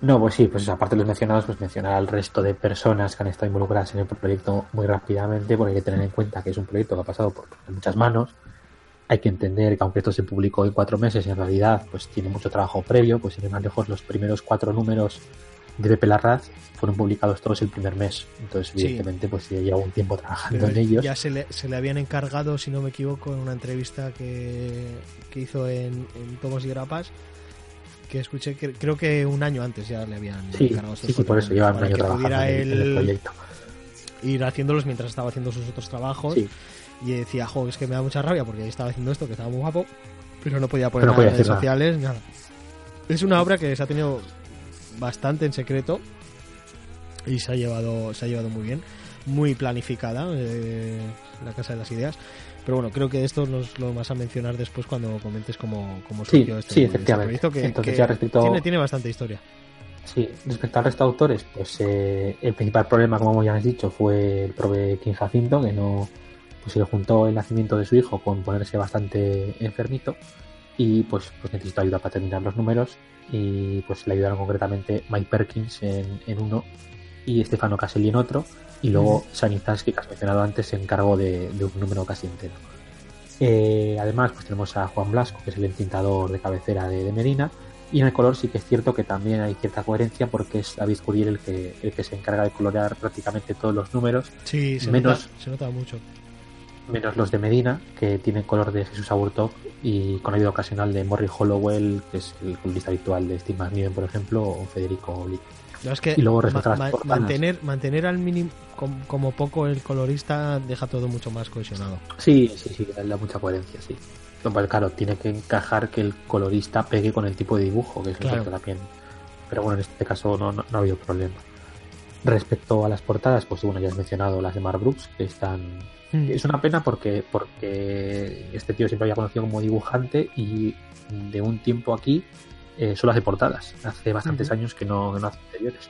no, pues sí, pues aparte de los mencionados, pues mencionar al resto de personas que han estado involucradas en el proyecto muy rápidamente, porque hay que tener en cuenta que es un proyecto que ha pasado por muchas manos, hay que entender que aunque esto se publicó en cuatro meses, en realidad pues tiene mucho trabajo previo, pues sin ir más lejos los primeros cuatro números de Pepe Larraz fueron publicados todos el primer mes. Entonces, evidentemente, pues ya lleva un tiempo trabajando en ellos. Ya se le, se le, habían encargado, si no me equivoco, en una entrevista que, que hizo en, en Tomos y Grapas, que escuché, que, creo que un año antes ya le habían encargado. Sí, sí, por eso lleva un año trabajando en el proyecto. Ir haciéndolos mientras estaba haciendo sus otros trabajos. Sí y decía, jo, es que me da mucha rabia porque estaba haciendo esto, que estaba muy guapo, pero no podía poner en redes sociales, nada. Es una obra que se ha tenido bastante en secreto y se ha llevado, se ha llevado muy bien, muy planificada, eh, la Casa de las Ideas. Pero bueno, creo que esto nos lo vas a mencionar después cuando comentes cómo, cómo surgió este, sí, este efectivamente. que, Entonces, ya respecto... tiene, tiene bastante historia. Sí, respecto al resto de autores, pues eh, el principal problema, como ya has dicho, fue el prove King Jacinto, que no, pues se le juntó el nacimiento de su hijo con ponerse bastante enfermito y pues, pues necesito ayuda para terminar los números y pues le ayudaron concretamente Mike Perkins en, en uno y Stefano Caselli en otro y luego Sanizaski que has mencionado antes se encargó de, de un número casi entero. Eh, además pues tenemos a Juan Blasco que es el entintador de cabecera de, de, Medina y en el color sí que es cierto que también hay cierta coherencia porque es David Curiel el que, el que se encarga de colorear prácticamente todos los números Sí, se, menos, nota, se nota mucho. Menos los de Medina, que tienen color de Jesús Aburtov y con ayuda ocasional de Morrie Hollowell, que es el colorista habitual de Steve McNiven, por ejemplo, o Federico Lee. No, es que Y luego ma- mantener, mantener al mínimo com- como poco el colorista deja todo mucho más cohesionado. Sí, sí, sí, le da mucha coherencia, sí. No, pues claro, tiene que encajar que el colorista pegue con el tipo de dibujo, que es Claro. lo que también. Pero bueno, en este caso no, no, no ha habido problema. Respecto a las portadas, pues bueno, ya has mencionado las de Mark Brooks, que están Mm. Es una pena porque, porque este tío siempre había conocido como dibujante y de un tiempo aquí eh, solo hace portadas. Hace bastantes años que no, que no hace interiores.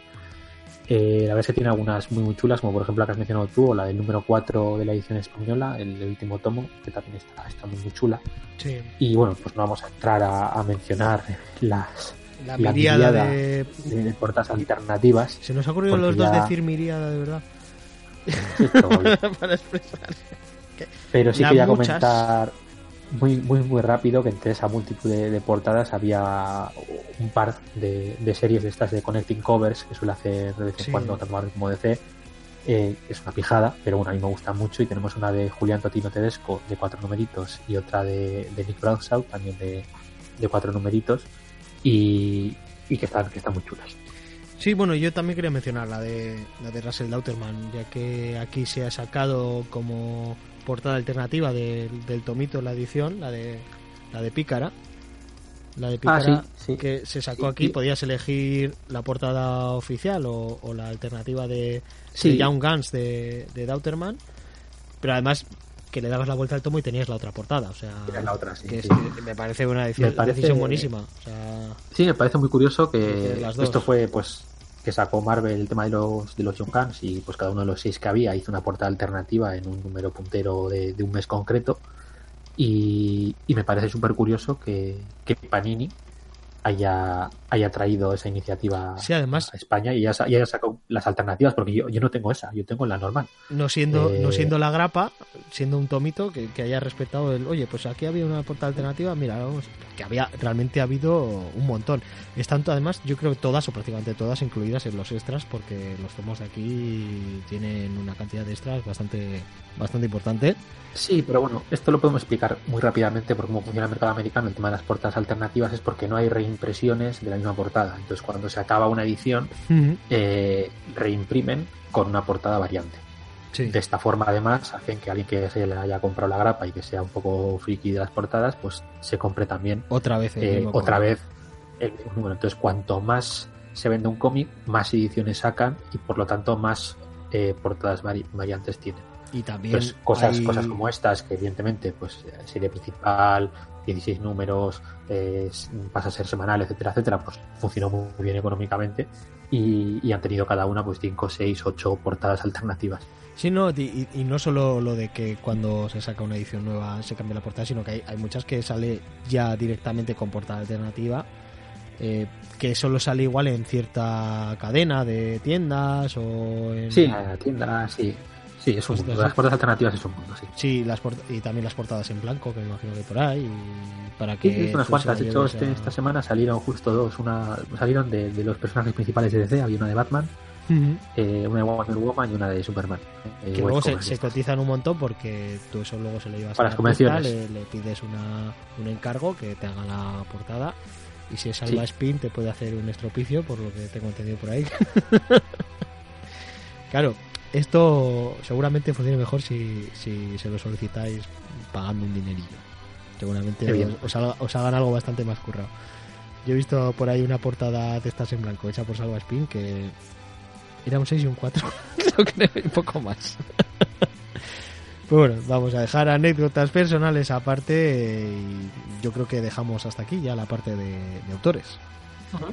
Eh, la verdad es que tiene algunas muy muy chulas, como por ejemplo la que has mencionado tú, o la del número 4 de la edición española, el, el último tomo, que también está, está muy, muy chula. Sí. Y bueno, pues no vamos a entrar a, a mencionar las La, miríada. de... de, alternativas. Se nos ha ocurrido los dos ya- decir miríada, de verdad. Para expresar. Pero sí quería muchas. comentar muy, muy, muy rápido que entre esa multitud de, de portadas había un par de, de series de estas de Connecting Covers que suele hacer de vez en Sí. cuando tanto Marvel como DC. Eh, es una pijada, pero bueno, a mí me gusta mucho y tenemos una de Julián Totino Tedesco de cuatro numeritos y otra de, de Nick Bradshaw también de, de cuatro numeritos y, y que están, que están muy chulas. Sí, bueno, yo también quería mencionar la de, la de Russell Dauterman, ya que aquí se ha sacado como portada alternativa del, del tomito la edición, la de la de Pícara. La de Pícara Ah, sí, sí. que se sacó Sí, aquí, podías elegir la portada oficial o, o la alternativa de, de Young Guns de, de Dauterman, pero además que le dabas la vuelta al tomo y tenías la otra portada, o sea, Era la otra, sí, que sí. es- me parece una decisión, Me parece- decisión buenísima. O sea, Sí, me parece muy curioso que esto fue pues que sacó Marvel el tema de los de los Young Guns y pues cada uno de los seis que había hizo una portada alternativa en un número puntero de, de un mes concreto y, y me parece súper curioso que, que Panini haya, haya traído esa iniciativa Sí, además- a España y haya, y haya sacado las alternativas porque yo, yo no tengo esa, yo tengo la normal. no siendo Eh, no siendo la grapa siendo un tomito que, que haya respetado el oye pues aquí había una portada alternativa mira vamos que había realmente ha habido un montón es tanto además yo creo que todas o prácticamente todas incluidas en los extras porque los tomos de aquí tienen una cantidad de extras bastante bastante importante Sí, pero bueno, esto lo podemos explicar muy rápidamente por cómo funciona el mercado americano. El tema de las portadas alternativas es porque no hay reimpresiones de la misma portada. Entonces, cuando se acaba una edición, eh, reimprimen con una portada variante. sí De esta forma, además, hacen que alguien que se le haya comprado la grapa y que sea un poco friki de las portadas, pues se compre también otra vez el eh, mismo otra vez el mismo número. Entonces, cuanto más se vende un cómic, más ediciones sacan y por lo tanto más eh, portadas vari- variantes tienen. y también Pues cosas, hay- cosas como estas, que evidentemente, pues serie principal, 16 números, eh, pasa a ser semanal, etcétera, etcétera, pues funcionó muy bien económicamente y, y han tenido cada una pues 5, 6, 8 portadas alternativas. Sí, no, y, y no solo lo de que cuando se saca una edición nueva se cambia la portada, sino que hay, hay muchas que sale ya directamente con portada alternativa, eh, que solo sale igual en cierta cadena de tiendas o en... Sí, en la tienda, sí. Sí, es un mundo. Las portadas alternativas es un mundo, sí. Sí, las y también las portadas en blanco, que me imagino que por ahí, para Sí, que... sí, unas tú cuantas. De hecho, este- a- esta semana salieron justo dos. Una salieron de, de los personajes principales de DC. Había una de Batman, Ujú. eh, una de Wonder Woman y una de Superman. eh, que luego se, se cotizan un montón porque tú eso luego se lo llevas Para a las convenciones. le, le pides una, un encargo que te haga la portada y si es Alba Sí. Spin te puede hacer un estropicio por lo que tengo entendido por ahí claro esto seguramente funcione mejor si, si se lo solicitáis pagando un dinerillo. Seguramente os, os haga- os hagan algo bastante más currado. Yo he visto por ahí una portada de estas en blanco hecha por Salva Spin que era un 6 y un 4 creo que un poco más. Pues bueno, vamos a dejar anécdotas personales aparte eh, y yo creo que dejamos hasta aquí ya la parte de, de autores. Bueno,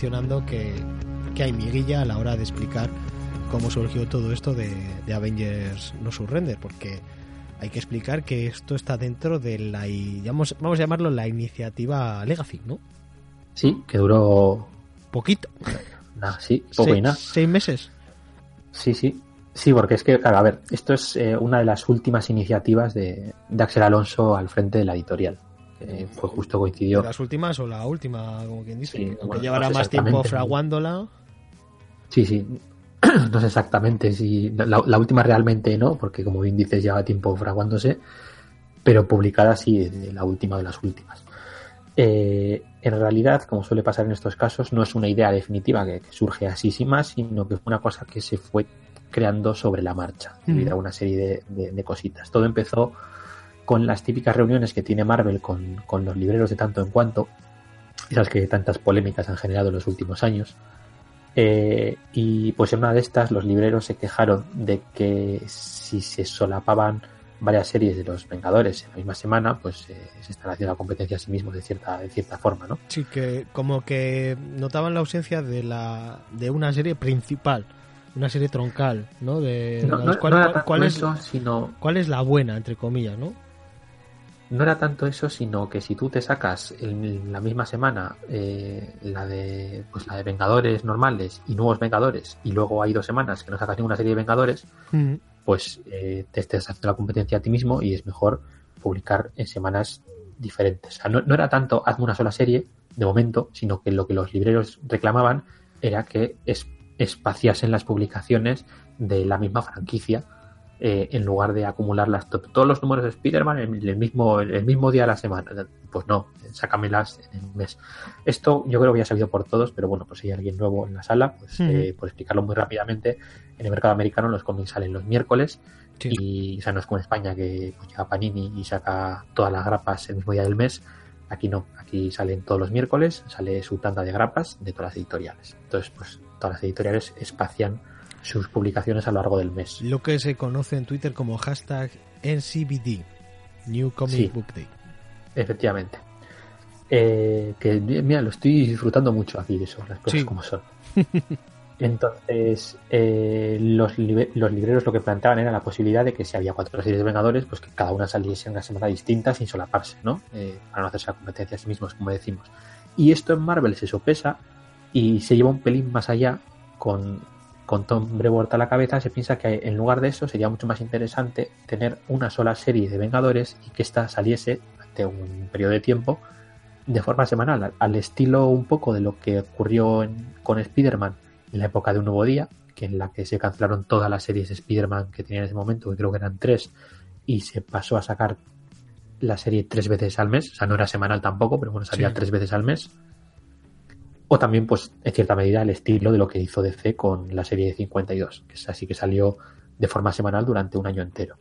mencionando que, que hay miguilla a la hora de explicar cómo surgió todo esto de, de Avengers No Surrender, porque hay que explicar que esto está dentro de la, vamos, vamos a llamarlo la iniciativa Legacy, ¿no? Sí, que duró... Poquito. Nada, sí, poco y nada. ¿Seis meses? Sí, sí. Sí, porque es que, claro, a ver, esto es eh, una de las últimas iniciativas de, de, Axel Alonso al frente de la editorial. Que fue justo coincidió. ¿De las últimas o la última, como quien dice? Sí, Aunque bueno, llevará no sé más tiempo fraguándola. Sí, sí. No sé exactamente si la, la última realmente no, porque como bien dices lleva tiempo fraguándose, pero publicada sí, de la última de las últimas. Eh, en realidad, como suele pasar en estos casos, no es una idea definitiva que, que surge así sin más, sino que fue una cosa que se fue creando sobre la marcha, debido a una serie de, de, de, cositas. Todo empezó con las típicas reuniones que tiene Marvel con, con los libreros de tanto en cuanto, esas que tantas polémicas han generado en los últimos años. Eh, y pues en una de estas los libreros se quejaron de que si se solapaban varias series de los Vengadores en la misma semana, pues eh, se están haciendo la competencia a sí mismos de cierta, de cierta forma, ¿no? Sí, que como que notaban la ausencia de la de una serie principal, una serie troncal, ¿no? De, no, no, ¿cuál, no era cuál, cuál es, eso, sino... ¿Cuál es la buena, entre comillas, no? No era tanto eso, sino que si tú te sacas en la misma semana eh, la de pues la de Vengadores normales y nuevos Vengadores y luego hay dos semanas que no sacas ninguna serie de Vengadores, Mm. pues eh, te estás haciendo la competencia a ti mismo y es mejor publicar en semanas diferentes. O sea, no, no, era tanto hazme una sola serie de momento, sino que lo que los libreros reclamaban era que es, espaciasen las publicaciones de la misma franquicia eh, en lugar de acumularlas to todos los números de Spider-Man en el mismo, el mismo día de la semana. Pues no, sácamelas en un mes. Esto yo creo que ya ha salido por todos, pero bueno, pues si hay alguien nuevo en la sala, pues -huh. eh, por explicarlo muy rápidamente, en el mercado americano los cómics salen los miércoles sí. y o sea, no es como en España que pues, llega Panini y saca todas las grapas el mismo día del mes. Aquí no, aquí salen todos los miércoles, sale su tanda de grapas de todas las editoriales. Entonces, pues todas las editoriales espacian sus publicaciones a lo largo del mes. Lo que se conoce en Twitter como hashtag NCBD, New Comic sí, Book Day. Efectivamente. Eh, que mira, lo estoy disfrutando mucho aquí, eso, las cosas sí. como son. Entonces, eh, los, los, libreros lo que planteaban era la posibilidad de que si había cuatro series de Vengadores, pues que cada una saliese en una semana distinta sin solaparse, ¿no? Eh, para no hacerse la competencia a sí mismos, como decimos. Y esto en Marvel se sopesa y se lleva un pelín más allá con, con Tom Brevoort a la cabeza, se piensa que en lugar de eso sería mucho más interesante tener una sola serie de Vengadores y que ésta saliese durante un periodo de tiempo de forma semanal, al, al estilo un poco de lo que ocurrió en, con Spider-Man en la época de Un Nuevo Día, que en la que se cancelaron todas las series de Spider-Man que tenía en ese momento, que creo que eran tres, y se pasó a sacar la serie tres veces al mes, o sea, no era semanal tampoco, pero bueno, salía sí. tres veces al mes. O también, pues, en cierta medida, el estilo de lo que hizo DC con la serie de 52, que es así que salió de forma semanal durante un año entero.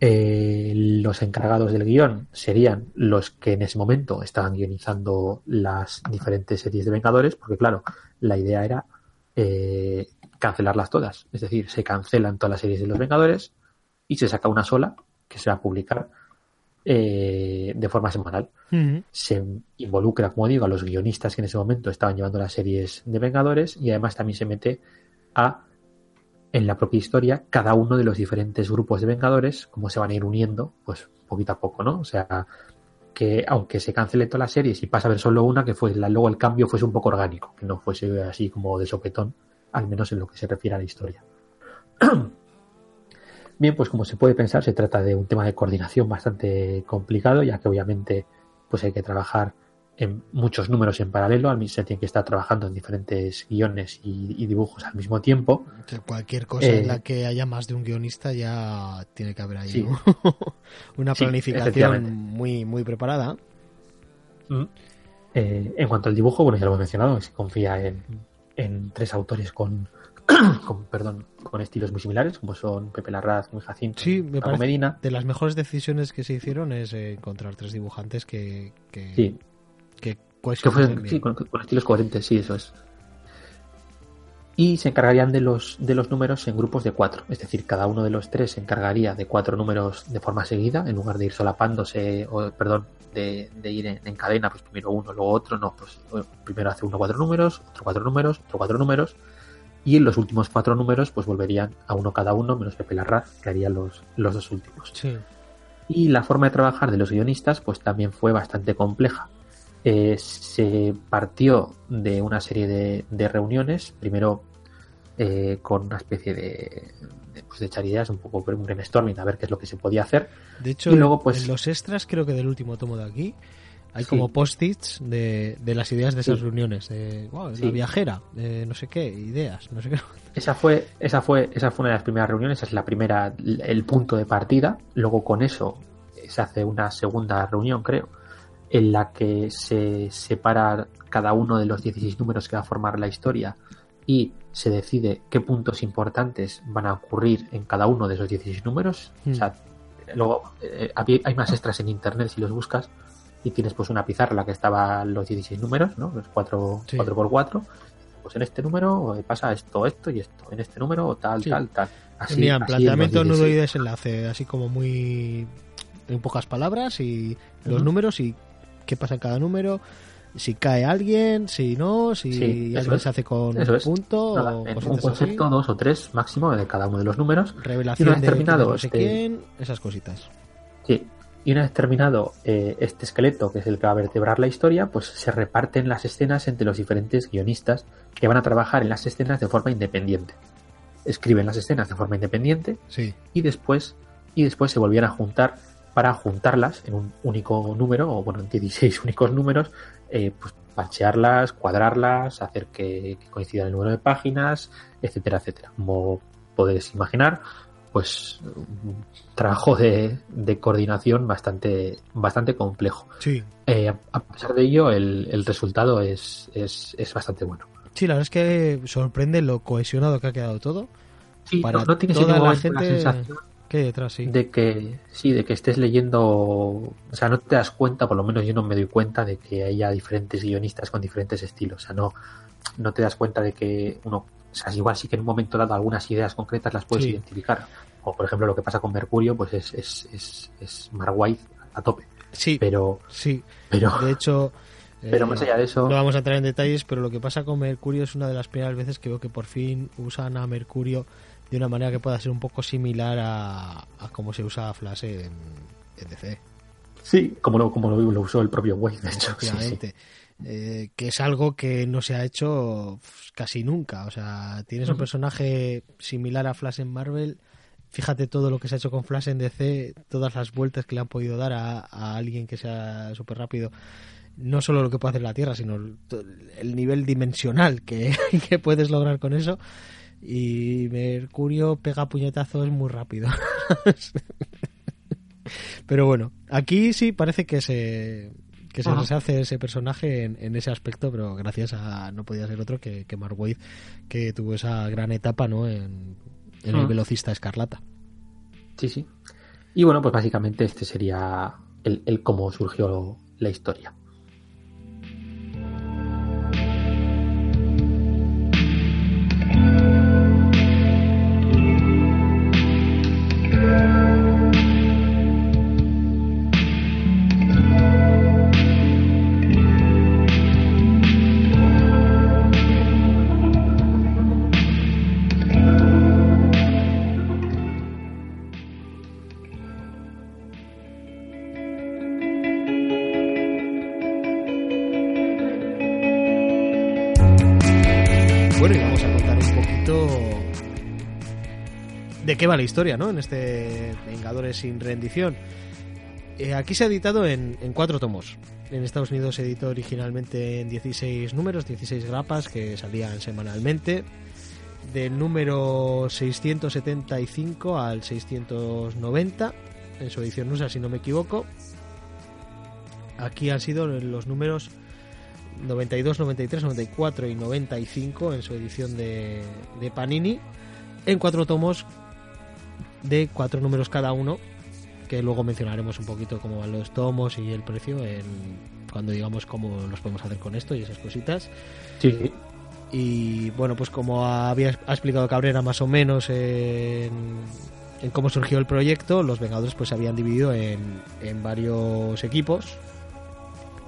Eh, los encargados del guion serían los que en ese momento estaban guionizando las diferentes series de Vengadores, porque claro, la idea era eh, cancelarlas todas. Es decir, se cancelan todas las series de los Vengadores y se saca una sola que se va a publicar eh, de forma semanal. Uh -huh. Se involucra, como digo, a los guionistas que en ese momento estaban llevando las series de Vengadores y además también se mete a en la propia historia cada uno de los diferentes grupos de Vengadores, cómo se van a ir uniendo, pues poquito a poco, ¿no? O sea, que aunque se cancele todas las series y pasa a ver solo una, que fue la, luego el cambio fuese un poco orgánico, que no fuese así como de sopetón, al menos en lo que se refiere a la historia. Bien, pues como se puede pensar, se trata de un tema de coordinación bastante complicado, ya que obviamente pues hay que trabajar en muchos números en paralelo, al mismo se tiene que estar trabajando en diferentes guiones y, y dibujos al mismo tiempo. Cualquier cosa eh, en la que haya más de un guionista ya tiene que haber ahí sí. ¿no? una planificación sí, muy, muy preparada. Mm. Eh, en cuanto al dibujo, bueno, ya lo he mencionado, se confía en, en tres autores con, con, perdón, con estilos muy similares, como son Pepe Larraz, Muy Jacinto sí, me Paco Medina. De las mejores decisiones que se hicieron es eh, encontrar tres dibujantes que, que sí que, que fuesen, sí, con, con, estilos coherentes, sí, eso es. y se encargarían de los, de los números en grupos de cuatro. Es decir, cada uno de los tres se encargaría de cuatro números de forma seguida, en lugar de ir solapándose, o perdón, de, ir en, cadena, pues primero uno, luego otro, no, pues primero hace uno cuatro números, otro cuatro números, otro cuatro números, y en los últimos cuatro números pues volverían a uno cada uno, menos Pepe Larraz, que haría los, los dos últimos. Y la forma de trabajar de los guionistas pues también fue bastante compleja. Eh, se partió de una serie de, de reuniones, primero eh, con una especie de, de, pues de echar ideas, un poco un brainstorming, a ver qué es lo que se podía hacer. De hecho, y luego, pues, en los extras, creo que del último tomo de aquí, hay como post-its de, de, las ideas de esas reuniones, de la viajera, de no sé qué, ideas, no sé qué. Esa fue, esa fue, esa fue una de las primeras reuniones, esa es la primera, el punto de partida. Luego con eso se hace una segunda reunión, creo, en la que se separa cada uno de los 16 números que va a formar la historia y se decide qué puntos importantes van a ocurrir en cada uno de esos 16 números. O sea, hmm. luego eh, hay más extras en internet si los buscas y tienes pues una pizarra en la que estaban los 16 números, ¿no? Los 4, x 4 Pues en este número eh, pasa esto, esto y esto. En este número tal, tal, tal. Así, Mira, planteamiento nudo y desenlace, así como muy en pocas palabras y los números y qué pasa en cada número si cae alguien, si no, si alguien se hace con un punto. o un concepto, dos o tres máximo de cada uno de los números. Revelación de, terminado, no sé este quién, esas cositas. Sí. Y una vez terminado eh, este esqueleto, que es el que va a vertebrar la historia, pues se reparten las escenas entre los diferentes guionistas que van a trabajar en las escenas de forma independiente. Escriben las escenas de forma independiente sí. y después y después se volvían a juntar para juntarlas en un único número, o bueno, en 16 únicos números, eh, pues parchearlas, cuadrarlas, hacer que, coincida el número de páginas, etcétera, etcétera. Como podéis imaginar, pues un trabajo de, coordinación bastante, bastante complejo. Sí. Eh, a pesar de ello, el, resultado es, es, bastante bueno. Sí, la verdad es que sorprende lo cohesionado que ha quedado todo. Sí, Para no, tienes toda la, gente... la sensación detrás, sí. De que, sí, de que estés leyendo, o sea, no te das cuenta, por lo menos yo no me doy cuenta de que haya diferentes guionistas con diferentes estilos, o sea, no, no te das cuenta de que uno, o sea, igual sí que en un momento dado algunas ideas concretas las puedes identificar, o por ejemplo lo que pasa con Mercurio, pues es, es, es, es Mark White a tope. Sí, pero, sí, pero, de hecho, pero más allá de eso. No vamos a entrar en detalles, pero lo que pasa con Mercurio es una de las primeras veces que veo que por fin usan a Mercurio de una manera que pueda ser un poco similar a, a cómo se usa Flash en, DC. Sí, como lo, como lo, usó el propio Wade, de hecho. Eh, que es algo que no se ha hecho casi nunca. O sea, tienes un personaje similar a Flash en Marvel. Fíjate todo lo que se ha hecho con Flash en DC, todas las vueltas que le han podido dar a, a alguien que sea súper rápido. No solo lo que puede hacer la Tierra, sino el, el nivel dimensional que, que puedes lograr con eso y Mercurio pega puñetazos muy rápido. Pero bueno, aquí sí parece que se que se deshace ese personaje en, ese aspecto, pero gracias a no podía ser otro que, que Mark Wade, que tuvo esa gran etapa ¿no? en, el velocista escarlata. Sí, sí. Y bueno, pues básicamente este sería el, el cómo surgió la historia. Qué va la historia, ¿no? En este Vengadores sin rendición. Eh, aquí se ha editado en, cuatro tomos. En Estados Unidos se editó originalmente en 16 números, 16 grapas que salían semanalmente. Del número 675 al 690, en su edición USA, si no me equivoco. Aquí han sido los números 92, 93, 94 y 95 en su edición de, de Panini en cuatro tomos de cuatro números cada uno, que luego mencionaremos un poquito cómo van los tomos y el precio en, cuando digamos cómo los podemos hacer con esto y esas cositas. Sí. Y bueno, pues como había ha explicado Cabrera más o menos en, en cómo surgió el proyecto, los Vengadores pues se habían dividido en, en varios equipos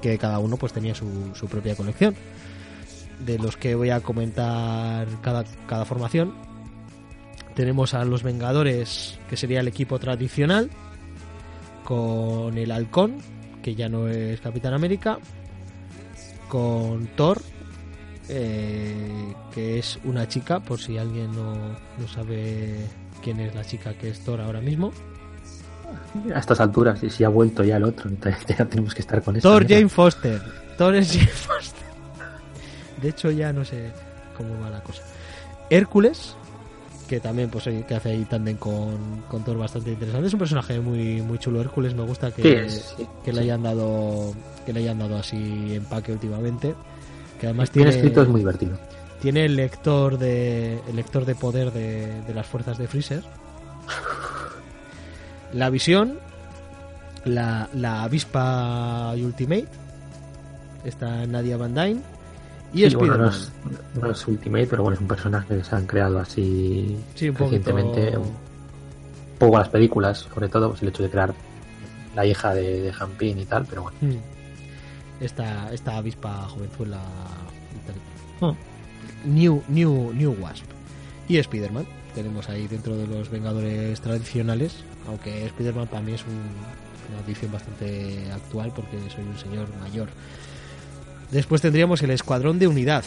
que cada uno pues tenía su, su propia colección. De los que voy a comentar cada, cada formación. Tenemos a los Vengadores, que sería el equipo tradicional, con el Halcón, que ya no es Capitán América, con Thor, eh, que es una chica, por si alguien no, no sabe quién es la chica que es Thor ahora mismo. A estas alturas, y si ha vuelto ya el otro, entonces ya tenemos que estar con eso. Thor Jane Foster. Thor es Jane Foster. De hecho, ya no sé cómo va la cosa. Hércules, que también pues oye, que hace ahí tándem con, con Thor bastante interesante. Es un personaje muy muy chulo Hércules, me gusta que, Sí, es- sí, que le hayan dado que le hayan dado así empaque últimamente. Que además tiene, escrito es muy divertido. tiene el lector de el lector de poder de, de las fuerzas de Freezer. La visión, la, la avispa Ultimate, está Nadia Van Dyne y Sí, bueno, no, es, no es Ultimate, pero bueno, es un personaje que se han creado así Sí, poquito- recientemente. Un poco a las películas, sobre todo pues, el hecho de crear la hija de, de y tal, pero bueno. Hmm. Esta, esta avispa jovenzuela tal. New, New, New Wasp y Spider-Man. Tenemos ahí dentro de los Vengadores tradicionales, aunque Spider-Man para mí es un- una edición bastante actual porque soy un señor mayor. Después tendríamos el Escuadrón de Unidad,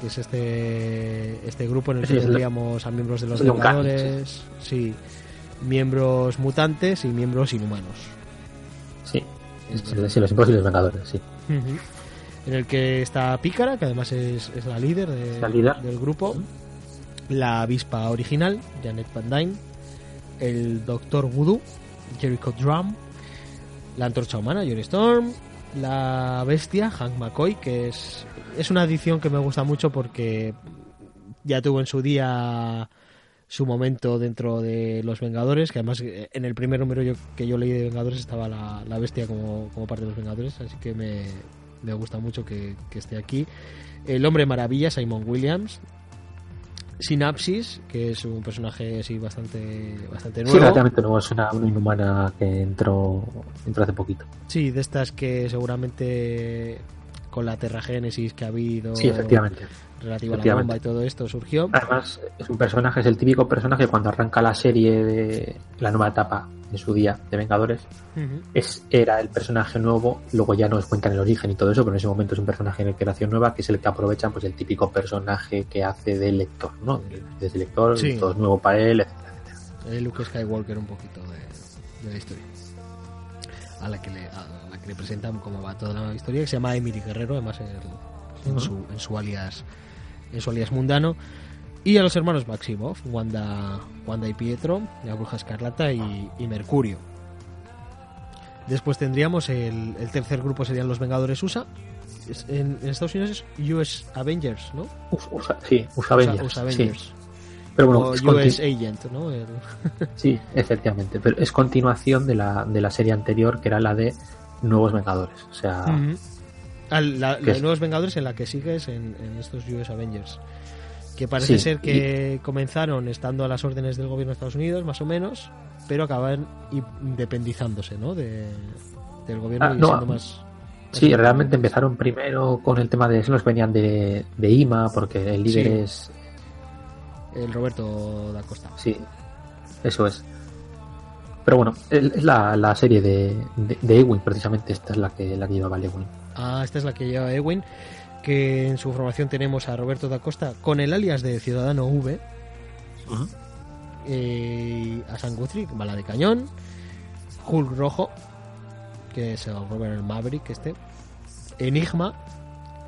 que es este, este grupo en el Sí, que tendríamos a miembros de los Vengadores, sí, miembros mutantes y miembros inhumanos. Sí, es el de sí, los imposibles vengadores, sí. En el que está Pícara, que además es, es la líder, de- Es la líder. del grupo. La avispa original, Janet Van Dyne. El Doctor Voodoo, Jericho Drum. La antorcha humana, Johnny Storm. La bestia, Hank McCoy, que es, es una edición que me gusta mucho porque ya tuvo en su día su momento dentro de los Vengadores, que además eh, en el primer número yo, que yo leí de Vengadores estaba la, la bestia como, como parte de los Vengadores, así que me, me gusta mucho que, que esté aquí. El hombre maravilla, Simon Williams. Sinapsis, que es un personaje así bastante, bastante Sí, nuevo. relativamente nuevo, es una, una inhumana que entró, entró hace poquito. Sí, de estas que seguramente con la terragénesis que ha habido Sí, efectivamente. Relativa a la bomba y todo esto surgió. Además, es un personaje, es el típico personaje cuando arranca la serie de la nueva etapa en su día de Vengadores. Ujú. Es, era el personaje nuevo, luego ya nos cuentan el origen y todo eso, pero en ese momento es un personaje en creación nueva que es el que aprovechan pues el típico personaje que hace del lector, ¿no? Desde el lector, Sí. todo es nuevo para él, etc. Eh, Luke Skywalker un poquito de, de la historia. A la, que le, a la que le presentan cómo va toda la historia, que se llama Emily Guerrero, además en, en Ujú. su, en su alias en su alias mundano. Y a los hermanos Maximoff, Wanda, Wanda y Pietro, la Bruja Escarlata y, y Mercurio. Después tendríamos el, el tercer grupo serían los Vengadores USA. En, en Estados Unidos es US Avengers, ¿no? Us- USA- sí, USA Avengers, USA. Avengers. Pero bueno, o es US Agent, ¿no? El- sí, efectivamente, pero es continuación de la, de la serie anterior que era la de Nuevos Vengadores. O sea. Ah, la, es- de Nuevos Vengadores en la que sigues en, en estos US Avengers. Que parece Sí, ser que comenzaron estando a las órdenes del gobierno de Estados Unidos, más o menos, pero acaban independizándose, ¿no? De, del gobierno Ah, y no, siendo más. Sí, realmente empezaron primero con el tema de los venían de, de IMA, porque el líder Sí. es. El Roberto da Costa. Sí, eso es. Pero bueno, el- es la, la serie de, de, de Ewing, precisamente esta es la que, la que llevaba Ewing. Ah, esta es la que lleva Ewin. Que en su formación tenemos a Roberto da Costa con el alias de Ciudadano V. eh, a Sam Guthrie, bala de cañón. Hulk Rojo, que es el Robert Maverick este. Enigma,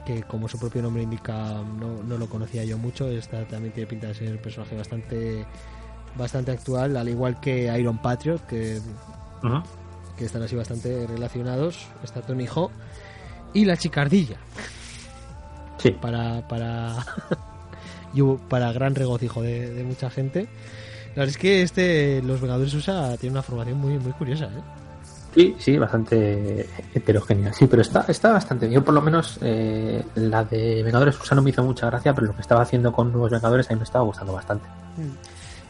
que como su propio nombre indica, no, no lo conocía yo mucho. Esta también tiene pinta de ser un personaje bastante bastante actual, al igual que Iron Patriot, que, que están así bastante relacionados. Está Tony Ho. Y la chicardilla, Sí, para para para gran regocijo de, de mucha gente. La verdad es que este los Vengadores USA tiene una formación muy muy curiosa, ¿eh? Sí, sí, bastante heterogénea. Sí, pero está, está bastante bien. Por lo menos eh, la de Vengadores USA no me hizo mucha gracia, pero lo que estaba haciendo con Nuevos Vengadores a mí me estaba gustando bastante.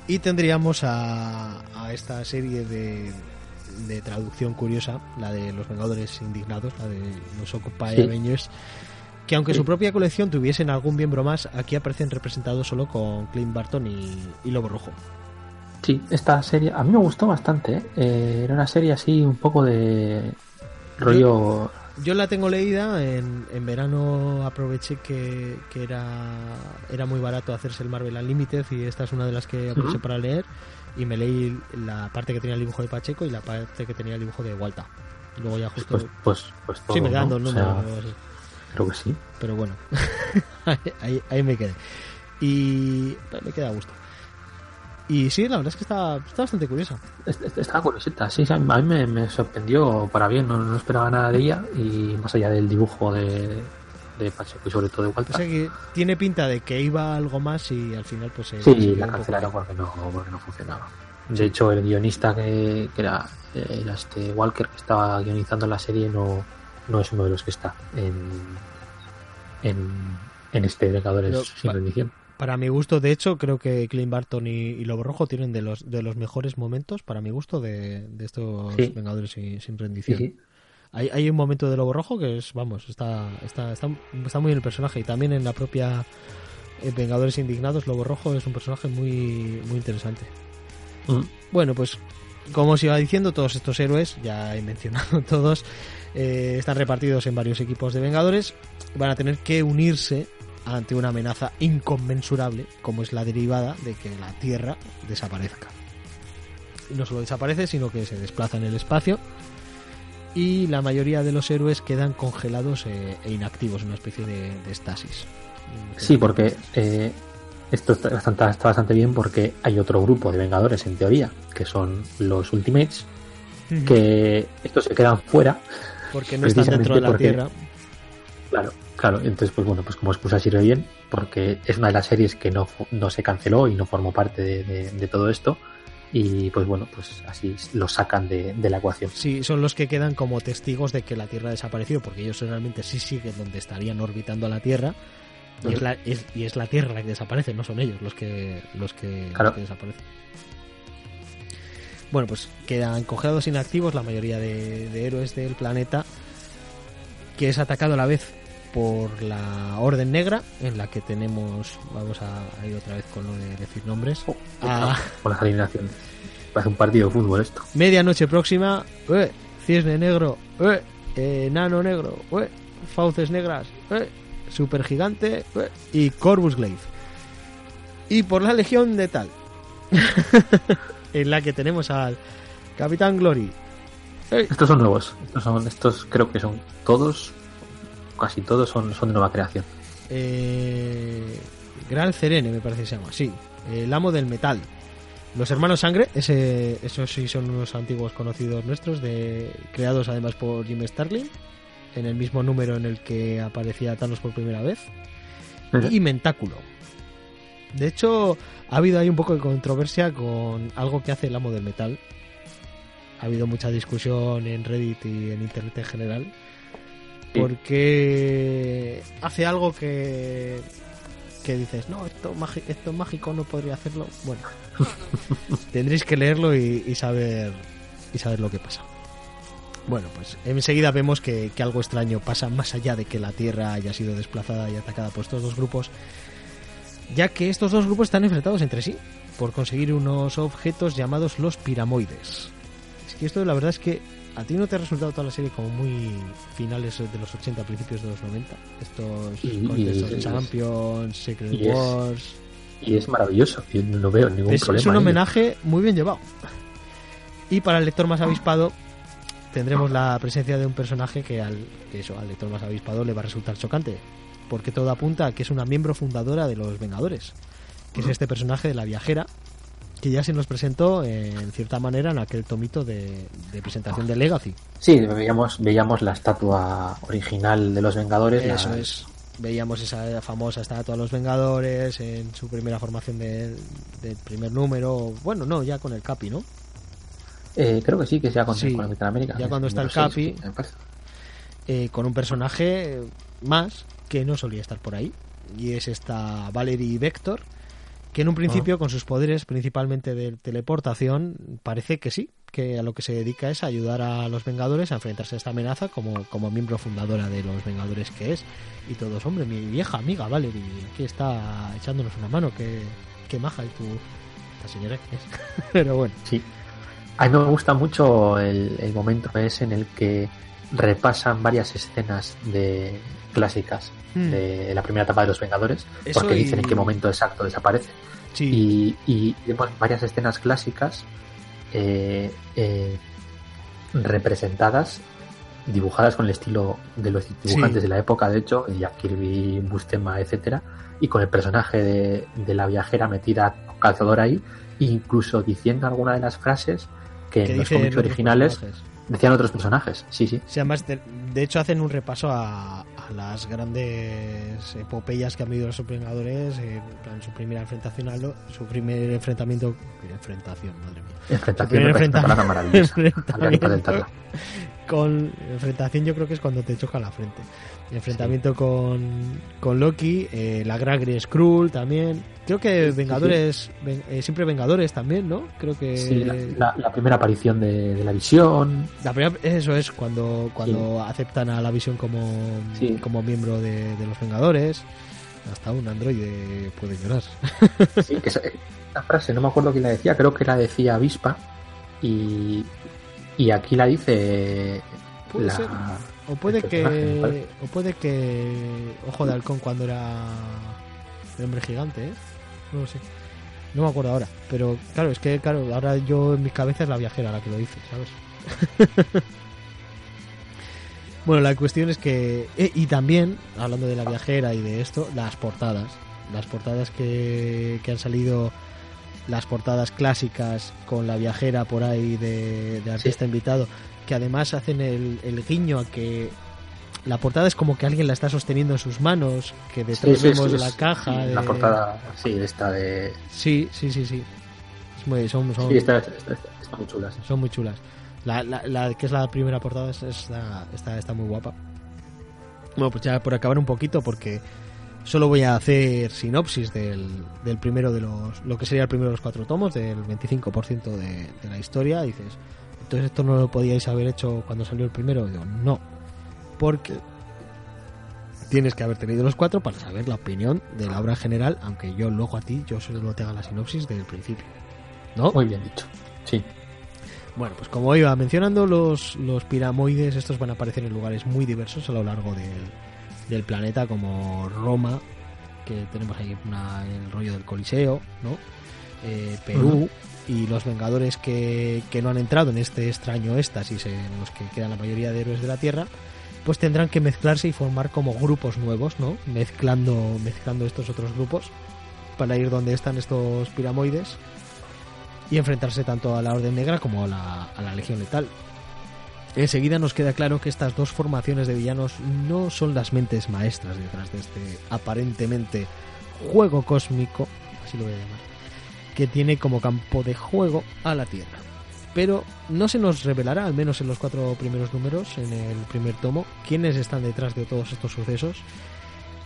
Y tendríamos a, a esta serie de, de traducción curiosa, la de los Vengadores Indignados, la de los Occupy Sí. Avengers, que aunque Sí. su propia colección tuviesen algún miembro más, aquí aparecen representados solo con Clint Barton y, y Lobo Rojo. Sí, esta serie a mí me gustó bastante. ¿eh? Eh, era una serie así un poco de rollo... Yo la tengo leída, en, en verano aproveché que, que era, era muy barato hacerse el Marvel Unlimited y esta es una de las que aproveché para leer y me leí la parte que tenía el dibujo de Pacheco y la parte que tenía el dibujo de Walta. Y luego ya justo... Pues, pues, pues todo, sí, me quedan ¿no? dos O sea, números. así. creo que sí. pero bueno, ahí, ahí, me quedé. Y me queda a gusto. Y sí, la verdad es que está, está bastante curiosa. Est- est- Estaba curiosita, sí, sí, a mí me, me sorprendió para bien, no, no esperaba nada de ella y más allá del dibujo de, de Pacheco y sobre todo de O Walter. sea que tiene pinta de que iba algo más y al final pues se- Sí, la cancelaron porque no, porque no funcionaba. De hecho, el guionista que, que era, era este Walker que estaba guionizando la serie no, no es uno de los que está en, en, en este Vengadores Pero, sin rendición. Para mi gusto, de hecho, creo que Clint Barton y, y Lobo Rojo tienen de los de los mejores momentos, para mi gusto, de, de estos Sí. Vengadores sin, sin Sí, rendición. sí. Hay, hay un momento de Lobo Rojo que es, vamos, está, está, está, está muy en el personaje y también en la propia eh, Vengadores Indignados, Lobo Rojo es un personaje muy, muy interesante. Mm. Bueno, pues como os iba diciendo, todos estos héroes, ya he mencionado todos, eh, están repartidos en varios equipos de Vengadores, van a tener que unirse ante una amenaza inconmensurable, como es la derivada de que la Tierra desaparezca. Y no solo desaparece, sino que se desplaza en el espacio y la mayoría de los héroes quedan congelados eh, e inactivos, una especie de, de estasis. Sí, porque eh, esto está bastante, está bastante bien porque hay otro grupo de Vengadores en teoría, que son los Ultimates, que estos se quedan fuera porque no están dentro de la precisamente Tierra. Claro, claro. Entonces, pues bueno, pues como excusa sirve bien, porque es una de las series que no, no se canceló y no formó parte de, de- de todo esto. Y pues bueno, pues así lo sacan de, de la ecuación. Sí, son los que quedan como testigos de que la Tierra ha desaparecido, porque ellos realmente sí siguen donde estarían orbitando a la Tierra. Y es, la, es- y es la Tierra la que desaparece, no son ellos los que, los que, Claro. los que desaparecen. Bueno, pues quedan congelados inactivos la mayoría de, de héroes del planeta, que es atacado a la vez por la Orden Negra, en la que tenemos, vamos a, ir otra vez con lo de decir nombres, a Con las alineaciones. Parece un partido de fútbol esto. medianoche próxima, ¡eh! Cisne Negro, ¡eh! Eh, Nano Negro, ¡eh! Fauces Negras, ¡eh! Supergigante ¡eh! y Corvus Glaive. Y por la Legión de Tal, en la que tenemos al Capitán Glory. Estos son nuevos. Estos son, estos creo que son todos, casi todos son, son de nueva creación. eh, Gran Cerene, me parece que se llama, sí, el amo del metal. Los hermanos Sangre, ese, esos sí son unos antiguos conocidos nuestros, de, creados además por Jim Starlin, en el mismo número en el que aparecía Thanos por primera vez, y Mentáculo. De hecho, ha habido ahí un poco de controversia con algo que hace el amo del metal. Ha habido mucha discusión en Reddit y en Internet en general. Sí. Porque hace algo que, que dices, no, esto, esto mágico no podría hacerlo. Bueno, tendréis que leerlo y, y saber y saber lo que pasa. Bueno, pues enseguida vemos que, que algo extraño pasa más allá de que la Tierra haya sido desplazada y atacada por estos dos grupos, ya que estos dos grupos están enfrentados entre sí por conseguir unos objetos llamados los piramoides. Es que esto la verdad es que a ti no te ha resultado toda la serie como muy finales de los 80, principios de los 90. Estos, Y- con y- estos y- Champions, Secret es- Wars. Y es maravilloso. Yo no veo ningún Es, problema. es un ello. homenaje muy bien llevado. Y para el lector más avispado tendremos la presencia de un personaje que al, que eso, al lector más avispado le va a resultar chocante. Porque todo apunta a que es una miembro fundadora de los Vengadores. Que es este personaje de la viajera que ya se nos presentó eh, en cierta manera en aquel tomito de, de presentación de Legacy. Sí, veíamos, veíamos la estatua original de los Vengadores. la- Eso es. Veíamos esa famosa estatua de los Vengadores en su primera formación del del primer número. Bueno, no, ya con el Capi, ¿no? Eh, creo que sí, que sea con, Sí, con el Capitán América. ya cuando Es está el Capi. eh, con un personaje más que no solía estar por ahí. Y es esta Valerie Vector, que en un principio con sus poderes principalmente de teleportación parece que sí, que a lo que se dedica es a ayudar a los Vengadores a enfrentarse a esta amenaza como, como miembro fundadora de los Vengadores que es. Y todos, hombre, mi vieja amiga Valerie, aquí está echándonos una mano, que, que maja y tú... Esta señora que es. Pero bueno, Sí. A mí me gusta mucho el, el momento ese en el que repasan varias escenas de clásicas Mm. de la primera etapa de los Vengadores, Eso porque y- dicen en qué momento exacto desaparece. sí, Y, y vemos varias escenas clásicas eh, eh, representadas, dibujadas con el estilo de los dibujantes Sí. de la época, de hecho, Jack Kirby, Bustema, etcétera, y con el personaje de, de la viajera metida con calzador ahí, incluso diciendo alguna de las frases que, en los cómics originales personajes. decían otros personajes. Sí, sí. Además, de, de hecho, hacen un repaso a las grandes epopeyas que han vivido los Vengadores, eh, en su primera enfrentación, al- su primer enfrentamiento, enfrentación, madre mía, Enfrentación primer me parece una palabra con enfrentación yo creo que es cuando te choca la frente. Enfrentamiento con, con Loki, eh, la Gragri Skrull también. Creo que sí. Vengadores, ven- eh, siempre Vengadores también, ¿no? Creo que Sí, la, la- la primera aparición de, de la visión. La primera- eso es cuando, cuando aceptan a la visión como, como miembro de, de los Vengadores. Hasta un androide puede llorar. Sí, que esa, esa frase, no me acuerdo quién la decía, creo que la decía Avispa. Y, y aquí la dice. Puede la- ser. O puede que. O puede que. Ojo de halcón cuando era. El hombre gigante, ¿eh? No lo sé. No me acuerdo ahora. Pero claro, es que claro, ahora yo en mi cabeza es la viajera la que lo dice, ¿sabes? bueno, la cuestión es que. eh, y también, hablando de la viajera y de esto, las portadas. Las portadas que, que han salido. Las portadas clásicas con la viajera por ahí de, de artista invitado que además hacen el, el guiño a que la portada es como que alguien la está sosteniendo en sus manos, que detrás Sí, sí, vemos la caja. La portada, sí, esta de. Sí, sí, sí, sí. Es muy- son, está, está, está- muy chula. sí. son muy chulas. La, la, la que es la primera portada es- está, está, está muy guapa. Bueno, pues ya por acabar un poquito, porque solo voy a hacer sinopsis del, del primero de los. Lo que sería el primero de los cuatro tomos, del 25% de, de la historia. Dices, entonces esto no lo podíais haber hecho cuando salió el primero. Digo, no. Porque tienes que haber tenido los cuatro para saber la opinión de la obra en general, aunque yo luego a ti, yo solo te haga la sinopsis del principio. ¿No? Muy bien dicho. Sí. Bueno, pues como iba mencionando, los, los piramoides estos van a aparecer en lugares muy diversos a lo largo del, del planeta, como Roma, que tenemos ahí una- el rollo del Coliseo, ¿no? Eh, Perú y los Vengadores que, que no han entrado en este extraño éxtasis en los que quedan la mayoría de héroes de la Tierra, pues tendrán que mezclarse y formar como grupos nuevos, ¿no? Mezclando, mezclando estos otros grupos para ir donde están estos piramoides y enfrentarse tanto a la Orden Negra como a la, a la Legión Letal. Enseguida nos queda claro que estas dos formaciones de villanos no son las mentes maestras detrás de este aparentemente juego cósmico, así lo voy a llamar, que tiene como campo de juego a la Tierra. Pero no se nos revelará, al menos en los cuatro primeros números, en el primer tomo, quiénes están detrás de todos estos sucesos.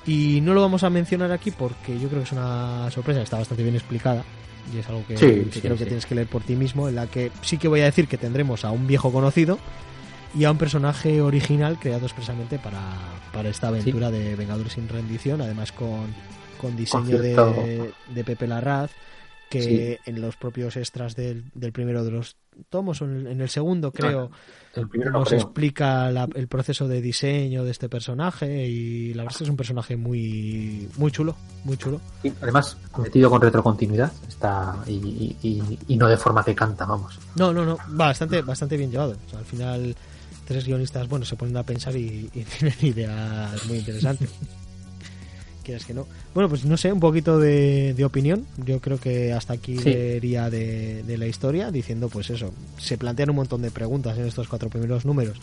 Y no lo vamos a mencionar aquí porque yo creo que es una sorpresa, está bastante bien explicada. Y es algo que, Sí, que sí, creo que tienes que leer por ti mismo, en la que sí que voy a decir que tendremos a un viejo conocido y a un personaje original creado expresamente para, para esta aventura de Vengadores sin rendición, además con, con diseño de, de Pepe Larraz, que Sí. en los propios extras del, del primero de los tomos, o en el, en el segundo creo, El primero no nos creo. explica la- el proceso de diseño de este personaje y la verdad es que es un personaje muy muy chulo, muy chulo. Sí, además, metido con retrocontinuidad está y, y- y- y no de forma que canta, vamos. No, no, no, bastante bastante bien llevado. O sea, al final tres guionistas, bueno, se ponen a pensar y, y tienen ideas muy interesantes. Quieres que no. Bueno, pues no sé, un poquito de, de opinión. Yo creo que hasta aquí Sí. leería de, de la historia, diciendo pues eso. Se plantean un montón de preguntas en estos cuatro primeros números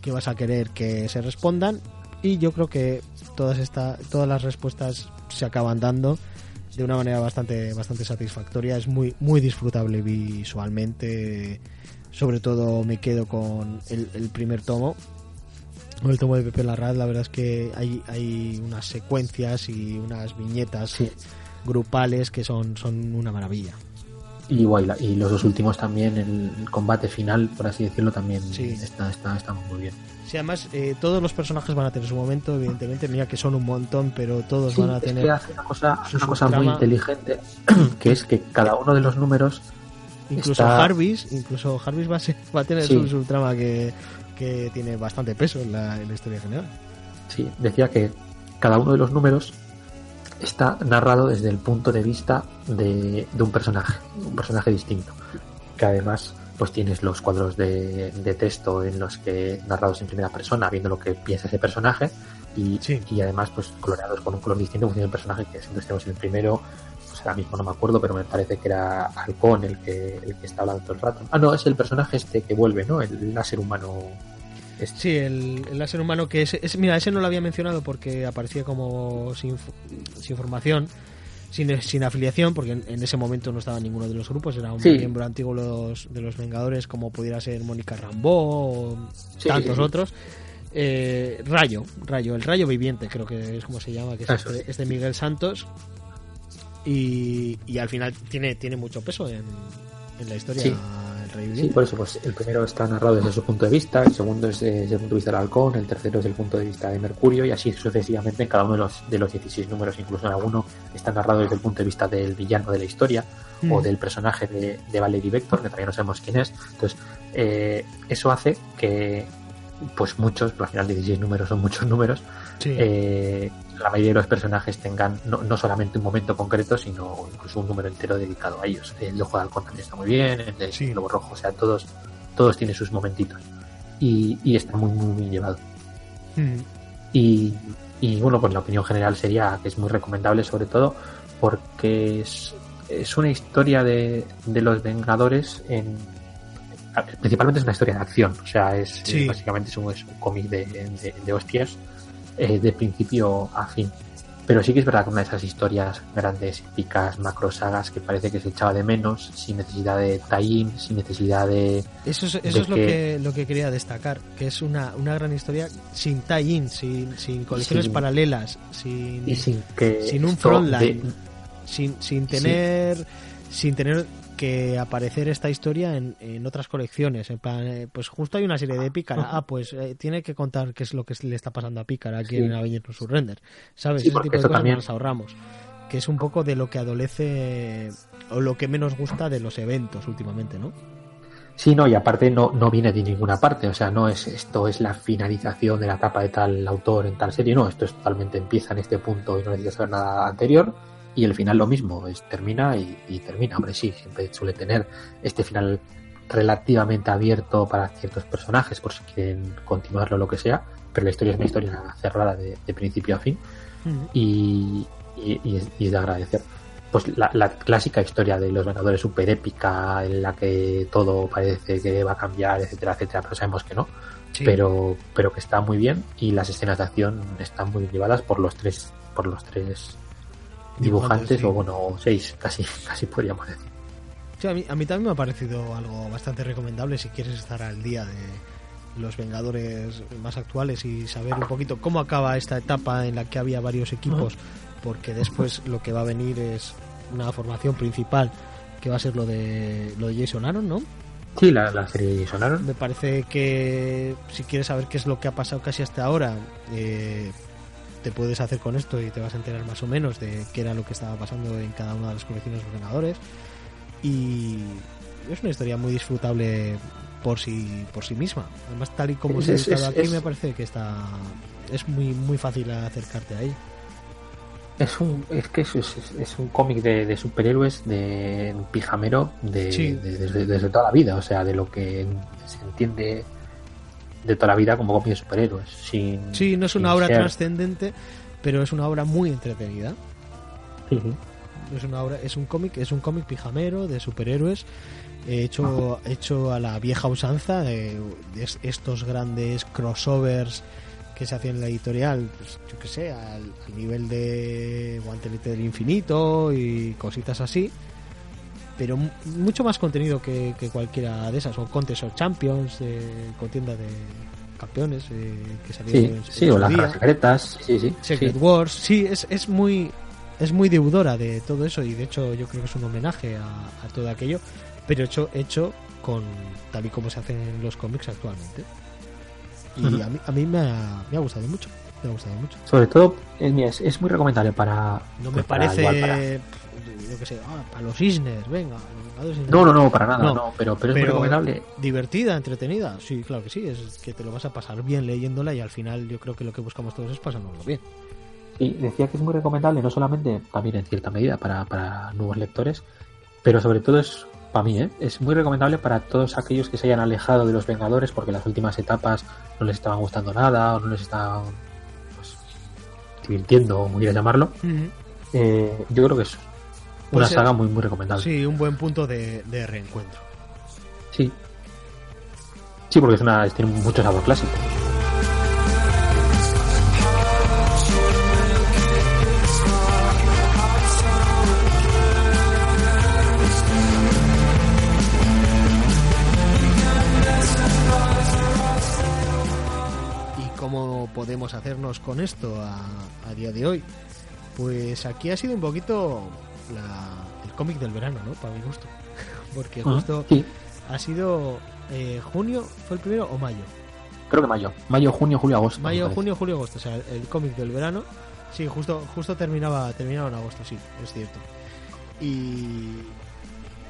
que vas a querer que se respondan. Y yo creo que todas, esta, todas las respuestas se acaban dando de una manera bastante, bastante satisfactoria. Es muy, muy disfrutable visualmente. Sobre todo me quedo con el, el primer tomo, el tomo de Pepe Larraz, la verdad es que hay, hay unas secuencias y unas viñetas Sí. grupales que son, son una maravilla. Y, guay, la- y los dos últimos también, el, combate final, por así decirlo, también Sí. está, está, está muy bien. Sí, además eh, todos los personajes van a tener su momento, evidentemente, mira que son un montón, pero todos Sí, van a es tener... que hace una cosa, una cosa muy inteligente, que es que cada uno de los números Incluso está- Jarvis, incluso Jarvis va a, ser- va a tener Sí. su subtrama que, que tiene bastante peso en la, en la historia general. Sí, decía que cada uno de los números está narrado desde el punto de vista de, de un personaje, un personaje distinto. Que además, pues tienes los cuadros de, de texto en los que narrados en primera persona, viendo lo que piensa ese personaje, y, Sí. y además, pues coloreados con un color distinto en función del personaje que siempre estemos en el primero. Pues ahora mismo no me acuerdo, pero me parece que era Halcón el que, el que está hablando todo el rato. Ah, no, es el personaje este que vuelve, ¿no? El láser humano. este. Sí, el, el láser humano que es, es- Mira, ese no lo había mencionado porque aparecía como sin, sin formación, sin, sin afiliación, porque en, en ese momento no estaba ninguno de los grupos, era un Sí. miembro antiguo de los, de los Vengadores, como pudiera ser Mónica Rambó o Sí, tantos sí. otros. Eh, Rayo, Rayo, el Rayo Viviente, creo que es como se llama, que es este, es. este Miguel Santos. Y, y al final tiene, tiene mucho peso en, en la historia Sí. Sí, por eso, pues el primero está narrado desde su punto de vista, el segundo es desde el punto de vista del halcón, el tercero es desde el punto de vista de Mercurio y así sucesivamente en cada uno de los, de los 16 números, incluso en alguno está narrado desde el punto de vista del villano de la historia Mm. o del personaje de, de Valerie Vector, que todavía no sabemos quién es. Entonces, eh, eso hace que, pues muchos, pero al final 16 números son muchos números, Sí. eh, la mayoría de los personajes tengan no, no solamente un momento concreto, sino incluso un número entero dedicado a ellos. El ojo de halcón también está muy bien, el de Sí. Globo Rojo, o sea, todos, todos tienen sus momentitos. Y, y está muy, muy bien llevado. Mm. Y, y bueno, pues la opinión general sería que es muy recomendable, sobre todo porque es, es una historia de, de los Vengadores en. Principalmente es una historia de acción, o sea, es Sí. básicamente es un, cómic de, de, de hostias eh, de principio a fin. Pero sí que es verdad que una de esas historias grandes, épicas, macro sagas que parece que se echaba de menos, sin necesidad de tie sin necesidad de. Eso es, eso de es lo, que- que, lo que quería destacar, que es una, una gran historia sin tie-in, sin, sin colecciones Sin- paralelas, sin, y sin que. sin un frontline, de- sin, sin tener sin tener que aparecer esta historia en, en otras colecciones. En plan, eh, pues justo hay una serie de Pícara. Ah, pues eh, tiene que contar qué es lo que le está pasando a Pícara aquí Sí. en Avengers Surrender. ¿Sabes? Sí, Ese tipo de cosas también- nos ahorramos. Que es un poco de lo que adolece o lo que menos gusta de los eventos últimamente, ¿no? Sí, no, y aparte no, no viene de ninguna parte, o sea, no es esto es la finalización de la etapa de tal autor en tal serie, no, esto es totalmente empieza en este punto y no necesitas saber nada anterior, y el final lo mismo, es termina y, y termina, hombre, sí, siempre suele tener este final relativamente abierto para ciertos personajes, por si quieren continuarlo o lo que sea, pero la historia es una historia cerrada de, de principio a fin, y, y- y es, y es de agradecer. Pues la, la clásica historia de los Vengadores super épica, en la que todo parece que va a cambiar, etcétera, etcétera, pero sabemos que no. Sí. Pero, pero que está muy bien y las escenas de acción están muy llevadas por los tres, por los tres dibujantes, sí. o bueno, seis, casi, casi podríamos decir. Sí, a, mí, a mí también me ha parecido algo bastante recomendable si quieres estar al día de los Vengadores más actuales y saber un poquito cómo acaba esta etapa en la que había varios equipos, porque después lo que va a venir es una formación principal que va a ser lo de lo de Jason Aaron, ¿no? Sí, la, la serie sonaron. Me parece que si quieres saber qué es lo que ha pasado casi hasta ahora, eh, te puedes hacer con esto y te vas a enterar más o menos de qué era lo que estaba pasando en cada una de las colecciones de los Vengadores. Y es una historia muy disfrutable por sí, por sí misma. Además, tal y como Es- se ha editado es- aquí, es- me parece que está es muy muy fácil acercarte ahí. Es un, es que es, es- es un cómic de, de superhéroes, de un pijamero, de, Sí. de- desde, desde toda la vida, o sea, de lo que se entiende de toda la vida como cómic de superhéroes. Sin, Sí, no es una obra ser- trascendente, pero es una obra muy entretenida. Es una obra, es un cómic, es un cómic pijamero de superhéroes eh, hecho hecho a la vieja usanza de, de es- estos grandes crossovers que se hacían en la editorial, pues, yo que sé, al, al nivel de Guantelete del Infinito y cositas así. Pero mucho más contenido que, cualquiera de esas, o Contest of Champions, eh, contienda de campeones eh, que salieron sí, sí o las secretas, sí, sí, Secret Wars, sí, es, es muy es muy deudora de todo eso y de hecho yo creo que es un homenaje a, todo aquello, pero hecho hecho con tal y como se hacen los cómics actualmente. Y a mí, a mí me, ha, me ha gustado mucho. Me ha gustado mucho. Sobre todo, es, es muy recomendable para. No me parece yo que sé, ah, para los cisnes, venga. No, no, no, para nada, no, pero, pero, es muy recomendable. Divertida, entretenida, sí, claro que sí, es que te lo vas a pasar bien leyéndola y al final yo creo que lo que buscamos todos es pasárnoslo bien. Y decía que es muy recomendable, no solamente también en cierta medida para, para nuevos lectores, pero sobre todo es, para mí, ¿eh? es muy recomendable para todos aquellos que se hayan alejado de los Vengadores porque las últimas etapas no les estaban gustando nada o no les estaban pues, divirtiendo, como quieras llamarlo. eh, yo creo que es una saga muy, muy recomendable. Sí, un buen punto de, reencuentro. Sí. Sí, porque es una, tiene mucho sabor clásico. Podemos hacernos con esto a, a día de hoy? Pues aquí ha sido un poquito el cómic del verano, ¿no? Para mi gusto. Porque justo ha sido eh, junio, ¿fue el primero o mayo? Creo que mayo. Mayo, junio, julio, agosto. Mayo, junio, julio, agosto. O sea, el cómic del verano. Sí, justo, justo terminaba, terminaba en agosto, sí, es cierto. Y,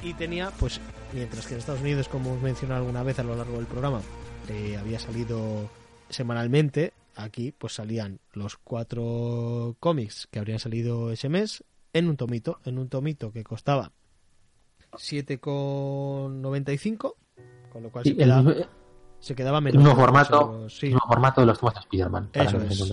y tenía, pues, mientras que en Estados Unidos, como hemos mencionado alguna vez a lo largo del programa, eh, había salido semanalmente, aquí pues salían los cuatro cómics que habrían salido ese mes en un tomito, en un tomito que costaba 7,95, con lo cual se, quedaba, se, quedaba, menos. Un formato, formato de los tomos de Spider-Man. Eso es.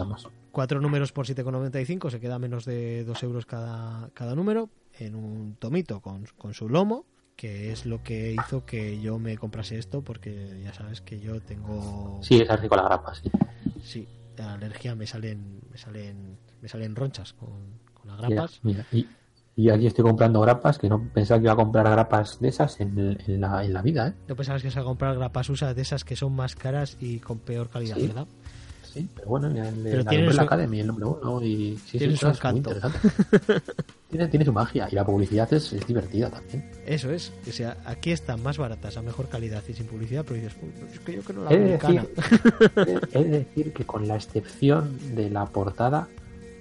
Cuatro números por 7,95 se queda menos de 2 euros cada, cada número en un tomito con, con su lomo que es lo que hizo que yo me comprase esto porque ya sabes que yo tengo sí es con la grapa sí sí la alergia me salen me salen me salen ronchas con, grapas. y, aquí estoy comprando grapas que no pensaba que iba a comprar grapas de esas en, la, en la, vida. ¿eh? No pensabas que se iba a comprar grapas usas de esas que son más caras y con peor calidad, ¿verdad? Sí, pero bueno, el, pero tiene su... Academy, el nombre uno, y sí, tiene su encanto. tiene, tiene su magia y la publicidad es, es, divertida también. Eso es, o sea, aquí están más baratas, a mejor calidad y sin publicidad, pero dices, es que yo creo la he Decir, he de decir que con la excepción de la portada,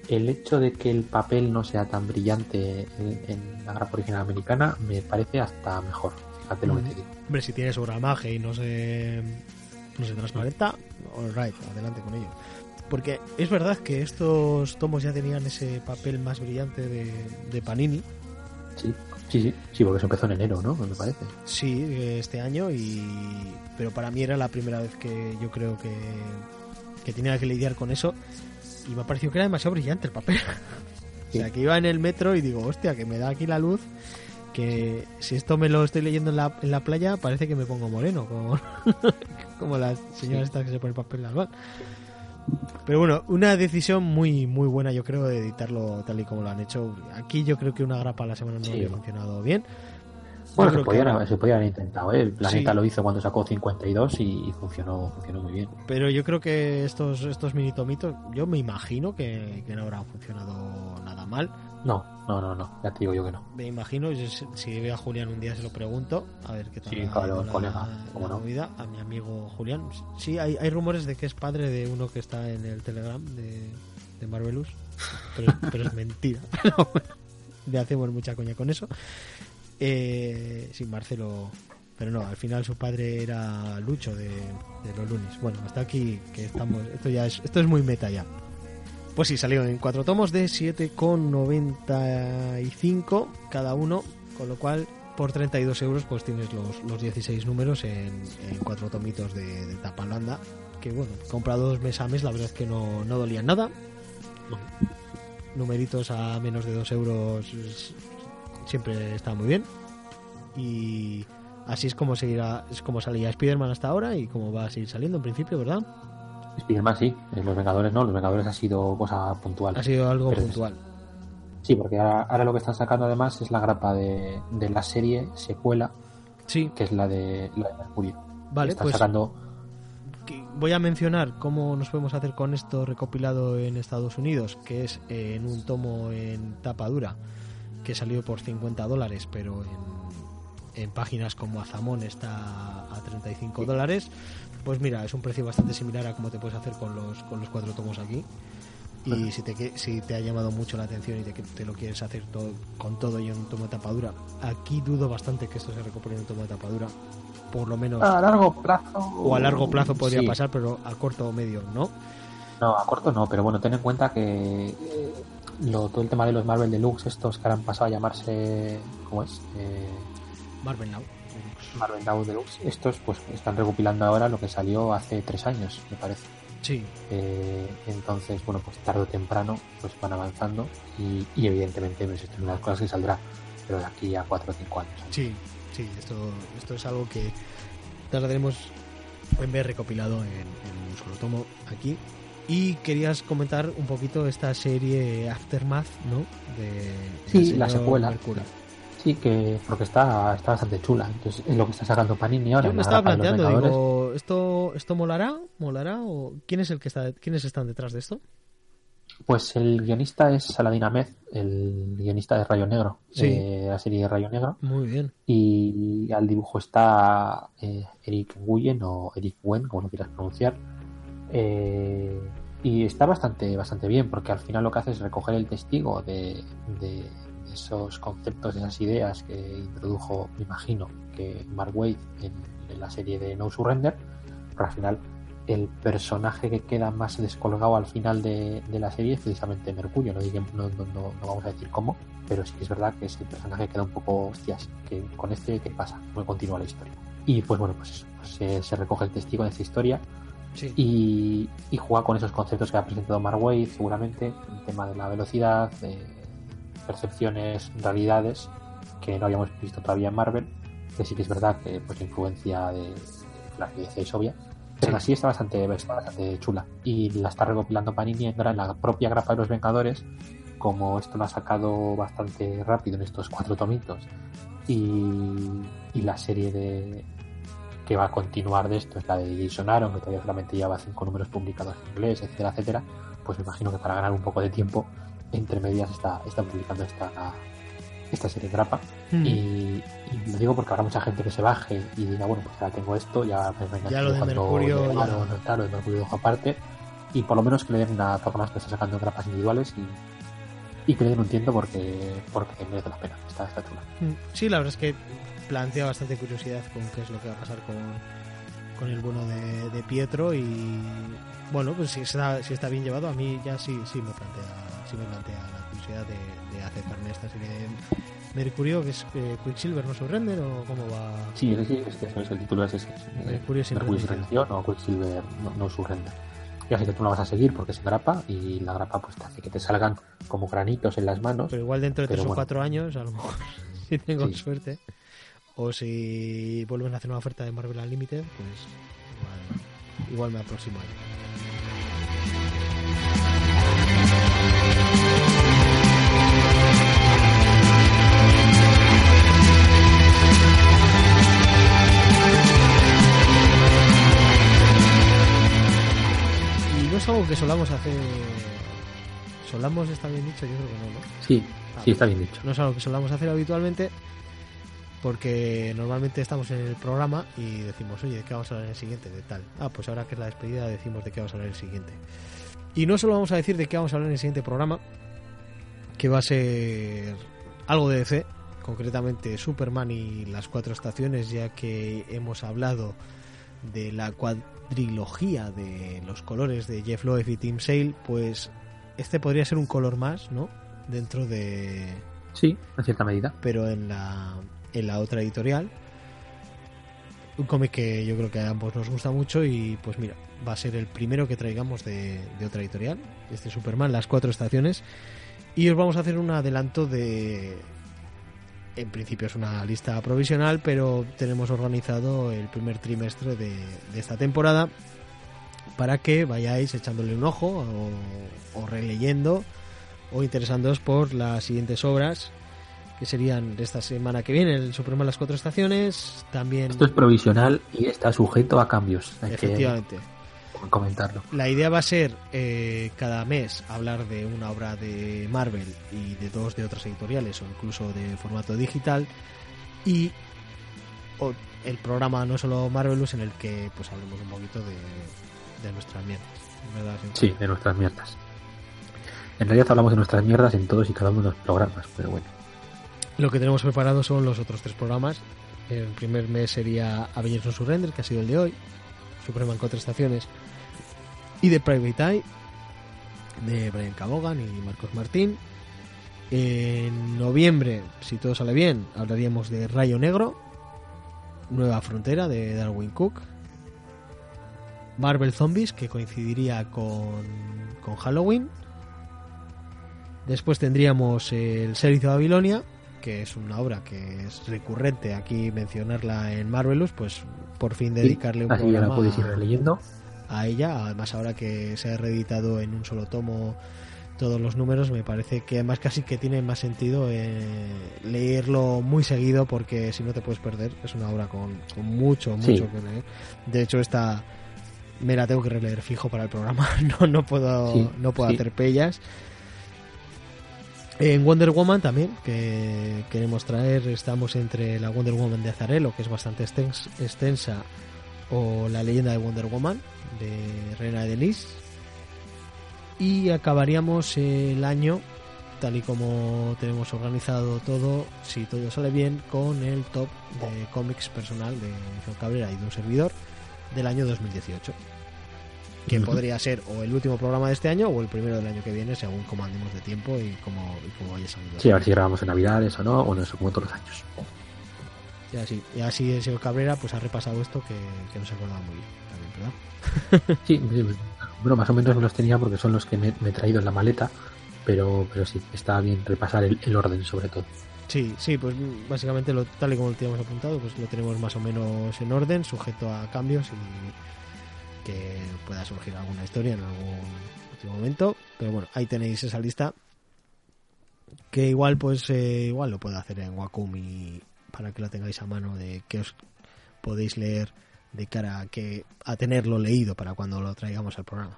el hecho de que el papel no sea tan brillante en, la grapa original americana me parece hasta mejor. Fíjate lo que te digo. Hombre, si tiene su gramaje y no se, no se transparenta, alright, adelante con ello. Porque es verdad que estos tomos ya tenían ese papel más brillante de, Panini. Sí, sí, sí, sí, porque eso empezó en enero, ¿no? Me parece. Sí, este año, y pero para mí era la primera vez que yo creo que, que tenía que lidiar con eso y me ha parecido que era demasiado brillante el papel. o sea, que iba en el metro y digo, hostia, que me da aquí la luz, que si esto me lo estoy leyendo en la, en la playa, parece que me pongo moreno, como, como las señoras estas que se ponen papel normal. Pero bueno, una decisión muy muy buena yo creo de editarlo tal y como lo han hecho. Aquí yo creo que una grapa a la semana no había funcionado bien. Bueno, se podían, se haber intentado, ¿eh? El Planeta lo hizo cuando sacó 52 y, funcionó, funcionó muy bien. Pero yo creo que estos, estos mini tomitos, yo me imagino que, no habrán funcionado nada mal. No, no, no, no, ya te digo yo que no. Me imagino, si veo a Julián un día se lo pregunto, a ver qué tal. Sí, claro, colega, no? Vida, a mi amigo Julián. Sí, hay, hay rumores de que es padre de uno que está en el Telegram de, de Marvelous, pero, pero es mentira. le hacemos mucha coña con eso. Eh, sí, Marcelo. Pero no, al final su padre era Lucho de, los lunes. Bueno, hasta aquí que estamos. Esto ya es, esto es muy meta ya. Pues sí, salió en cuatro tomos de 7,95 cada uno, con lo cual por 32 euros pues tienes los, los 16 números en, cuatro tomitos de, de tapa blanda. Que bueno, comprados mes a mes, la verdad es que no, no dolían nada. Numeritos a menos de 2 euros siempre está muy bien. Y así es como seguirá, es como salía Spider-Man hasta ahora y como va a seguir saliendo en principio, ¿verdad? Spider-Man sí, los Vengadores no, los Vengadores ha sido cosa puntual. Ha sido algo puntual. Sí, porque ahora, lo que están sacando además es la grapa de, la serie secuela, sí. que es la de, la de Mercurio. Vale, están pues sacando voy a mencionar cómo nos podemos hacer con esto recopilado en Estados Unidos, que es en un tomo en tapa dura, que salió por 50 dólares, pero en, en páginas como Azamón está a 35 dólares. Pues mira, es un precio bastante similar a como te puedes hacer con los, con los cuatro tomos aquí. Y si te, si te ha llamado mucho la atención y te, te lo quieres hacer todo, con todo y en un tomo de tapadura, aquí dudo bastante que esto se recupere en un tomo de tapadura por lo menos. A largo plazo. O a largo plazo podría pasar, pero a corto o medio, ¿no? No, a corto no, pero bueno, ten en cuenta que eh, lo, todo el tema de los Marvel Deluxe, estos que han pasado a llamarse. ¿Cómo es? Eh, Marvel Now. Marvel Now Deluxe, estos pues están recopilando ahora lo que salió hace tres años, me parece. Sí. Eh, entonces, bueno, pues tarde o temprano pues van avanzando y, evidentemente pues, esto es una de las cosas que saldrá, pero de aquí a cuatro o cinco años. Sí, sí, esto, esto es algo que tardaremos en ver recopilado en, un solo tomo aquí. Y querías comentar un poquito esta serie Aftermath, ¿no? De, sí, la secuela. Sí, que porque está, está bastante chula. Entonces es lo que está sacando Panini ahora. Yo me estaba planteando, digo, ¿esto, ¿esto molará? ¿Molará? ¿O quién es el que está, quiénes están detrás de esto? Pues el guionista es Saladin Ahmed, el guionista de Rayo Negro, de la serie de Rayo Negro. Muy bien. Y al dibujo está eh, Eric Nguyen o Eric Wen, como lo quieras pronunciar. Eh, y está bastante, bastante bien, porque al final lo que hace es recoger el testigo de, esos conceptos, de esas ideas que introdujo, me imagino, que Mark Waid en, en la serie de No Surrender, pero al final el personaje que queda más descolgado al final de, la serie es precisamente Mercurio. No, no, no, vamos a decir cómo, pero sí que es verdad que es el personaje que queda un poco, hostias, que con este, ¿qué pasa? ¿Cómo continúa la historia? Y pues bueno, pues, pues se, recoge el testigo de esa historia y, juega con esos conceptos que ha presentado Marway, seguramente, el tema de la velocidad, de percepciones, realidades que no habíamos visto todavía en Marvel, que sí que es verdad que pues la influencia de, la la es obvia pero así está bastante, bastante chula. Y la está recopilando Panini en la propia grapa de los Vengadores, como esto lo ha sacado bastante rápido en estos cuatro tomitos. Y, la serie de que va a continuar de esto es la de Jason Aaron, que todavía solamente lleva cinco números publicados en inglés, etcétera, etcétera. Pues me imagino que para ganar un poco de tiempo, entre medias está, está publicando esta, esta serie grapa. Hmm. Y, lo digo porque habrá mucha gente que se baje y diga, bueno, pues ya tengo esto, ya me venga ya lo de Mercurio, ya... Claro, claro, de Mercurio dejo aparte. Y por lo menos que le den una toca más que está sacando grapas individuales y, y que le den un tiento porque, porque merece la pena. Está, está chula. Hmm. Sí, la verdad es que plantea bastante curiosidad con qué es lo que va a pasar con, con el bueno de, de Pietro y bueno, pues si está, si está bien llevado, a mí ya sí, sí me plantea, sí me plantea la curiosidad de, de acercarme a esta serie de Mercurio, que es eh, Quicksilver no surrender o cómo va. Sí, sí, es que es el título es ese. Mercurio sin rendición o Quicksilver no, no surrender. Ya sé que tú no vas a seguir porque se grapa y la grapa pues te hace que te salgan como granitos en las manos. Pero igual dentro de tres o cuatro años, a lo mejor, si tengo suerte. O si vuelven a hacer una oferta de Marvel Unlimited, pues igual, igual me aproximo ahí. es algo que solamos hacer. ¿Solamos está bien dicho? Yo creo que no, ¿no? Sí, ah, sí, está bien dicho. No es algo que solamos hacer habitualmente porque normalmente estamos en el programa y decimos, oye, ¿de qué vamos a hablar en el siguiente? De tal. Ah, pues ahora que es la despedida decimos de qué vamos a hablar en el siguiente. Y no solo vamos a decir de qué vamos a hablar en el siguiente programa, que va a ser algo de DC, concretamente Superman y las cuatro estaciones, ya que hemos hablado de la trilogía de los colores de Jeff Loeb y Tim Sale, pues este podría ser un color más, ¿no? Dentro de... Sí, en cierta medida. Pero en la, en la otra editorial. Un cómic que yo creo que a ambos nos gusta mucho y pues mira, va a ser el primero que traigamos de, de otra editorial, este Superman, las cuatro estaciones. Y os vamos a hacer un adelanto de, en principio es una lista provisional, pero tenemos organizado el primer trimestre de, esta temporada para que vayáis echándole un ojo o, releyendo o interesándoos por las siguientes obras que serían de esta semana que viene, el Supremo de las Cuatro Estaciones, también... Esto es provisional y está sujeto a cambios. Efectivamente. Que comentarlo. La idea va a ser eh, cada mes hablar de una obra de Marvel y de dos de otras editoriales o incluso de formato digital y o, el programa no solo Marvelous en el que pues hablemos un poquito de, de nuestras mierdas. ¿verdad? Sí, de nuestras mierdas. En realidad hablamos de nuestras mierdas en todos y cada uno de los programas, pero bueno. Lo que tenemos preparado son los otros tres programas. El primer mes sería Avengers on Surrender, que ha sido el de hoy. Suprema en cuatro estaciones. Y de Private Eye, de Brian Cabogan y Marcos Martín. En noviembre, si todo sale bien, hablaríamos de Rayo Negro, Nueva Frontera de Darwin Cook. Marvel Zombies, que coincidiría con, con Halloween. Después tendríamos el Series de Babilonia, que es una obra que es recurrente aquí mencionarla en Marvelous, pues por fin dedicarle un Así la ir leyendo. a ella. Además, ahora que se ha reeditado en un solo tomo todos los números, me parece que además casi que tiene más sentido eh, leerlo muy seguido porque si no te puedes perder. Es una obra con, con mucho, mucho Sí. que leer. De hecho, esta me la tengo que releer fijo para el programa. No, no puedo, Sí, no puedo sí. hacer pellas. En Wonder Woman también, que queremos traer, estamos entre la Wonder Woman de Azarelo, que es bastante extens- extensa, o la leyenda de Wonder Woman, de Reina Denise. Y acabaríamos el año, tal y como tenemos organizado todo, si todo sale bien, con el top de cómics personal de John Cabrera y de un servidor del año 2018 que podría ser o el último programa de este año o el primero del año que viene, según como andemos de tiempo y como, y como vaya saliendo. Sí, a ver si grabamos en Navidades o no, bueno, eso como todos los años. Y así, y así el señor Cabrera pues ha repasado esto que, que no se acordaba muy bien, también, ¿verdad? Sí, sí, bueno, más o menos me los tenía porque son los que me, me he traído en la maleta, pero, pero sí, está bien repasar el, el orden sobre todo. Sí, sí, pues básicamente lo, tal y como lo teníamos apuntado, pues lo tenemos más o menos en orden, sujeto a cambios y que pueda surgir alguna historia en algún último momento. Pero bueno, ahí tenéis esa lista que igual pues eh, igual lo puedo hacer en Wacom y para que lo tengáis a mano de que os podéis leer de cara a que a tenerlo leído para cuando lo traigamos al programa.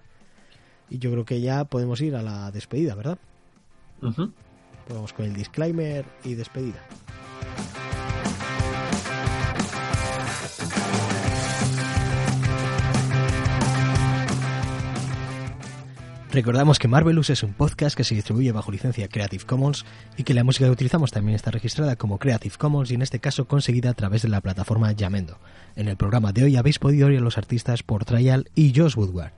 Y yo creo que ya podemos ir a la despedida, ¿verdad? Pues vamos con el disclaimer y despedida. Recordamos que Marvelous es un podcast que se distribuye bajo licencia Creative Commons y que la música que utilizamos también está registrada como Creative Commons y en este caso conseguida a través de la plataforma Yamendo. En el programa de hoy habéis podido oír a los artistas por Trial y Josh Woodward.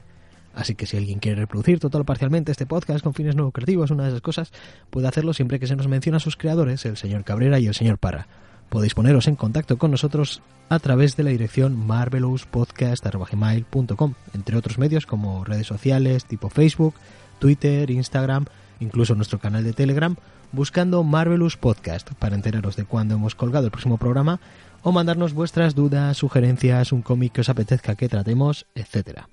Así que si alguien quiere reproducir total o parcialmente este podcast con fines no lucrativos, una de esas cosas, puede hacerlo siempre que se nos menciona a sus creadores, el señor Cabrera y el señor Parra. Podéis poneros en contacto con nosotros a través de la dirección marvelouspodcast.com, entre otros medios como redes sociales tipo Facebook, Twitter, Instagram, incluso nuestro canal de Telegram, buscando Marvelous Podcast para enteraros de cuándo hemos colgado el próximo programa o mandarnos vuestras dudas, sugerencias, un cómic que os apetezca que tratemos, etcétera.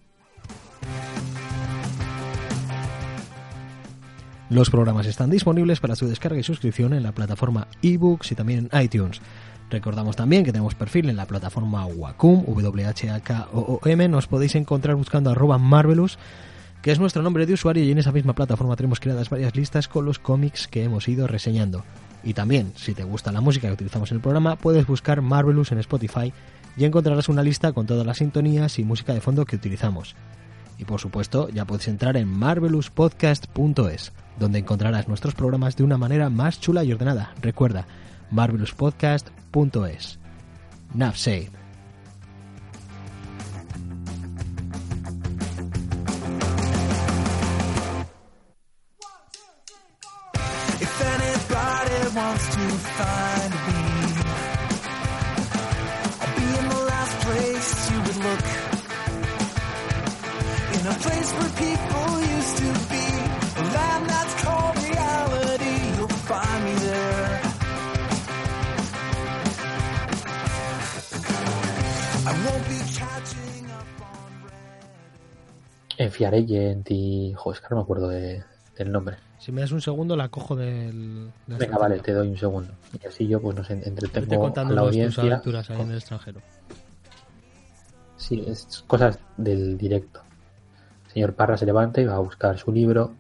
Los programas están disponibles para su descarga y suscripción en la plataforma eBooks y también en iTunes. Recordamos también que tenemos perfil en la plataforma Wacom, W-H-A-K-O-O-M. Nos podéis encontrar buscando arroba Marvelous, que es nuestro nombre de usuario, y en esa misma plataforma tenemos creadas varias listas con los cómics que hemos ido reseñando. Y también, si te gusta la música que utilizamos en el programa, puedes buscar Marvelous en Spotify y encontrarás una lista con todas las sintonías y música de fondo que utilizamos. Y por supuesto, ya puedes entrar en marvelouspodcast.es, donde encontrarás nuestros programas de una manera más chula y ordenada. Recuerda, marvelouspodcast.es. red. En y. Joder, es que ahora no me acuerdo de, del nombre. Si me das un segundo, la cojo del. Venga, vale, te doy un segundo. Y así yo pues nos entretengo a la tus audiencia. aventuras ahí en el extranjero. Sí, es cosas del directo. El señor Parra se levanta y va a buscar su libro.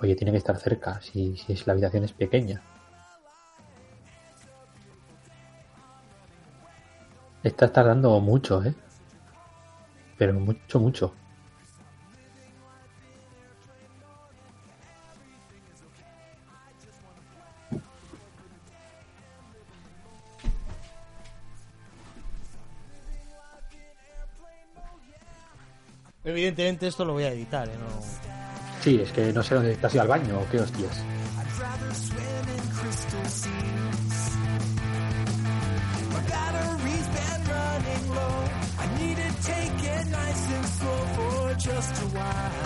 Oye, tiene que estar cerca, si, si es, la habitación es pequeña. Estás tardando mucho, ¿eh? Pero mucho, mucho. Evidentemente, esto lo voy a editar, ¿eh? No... Sí, es que no sé dónde estás ido al baño o qué hostias. Swim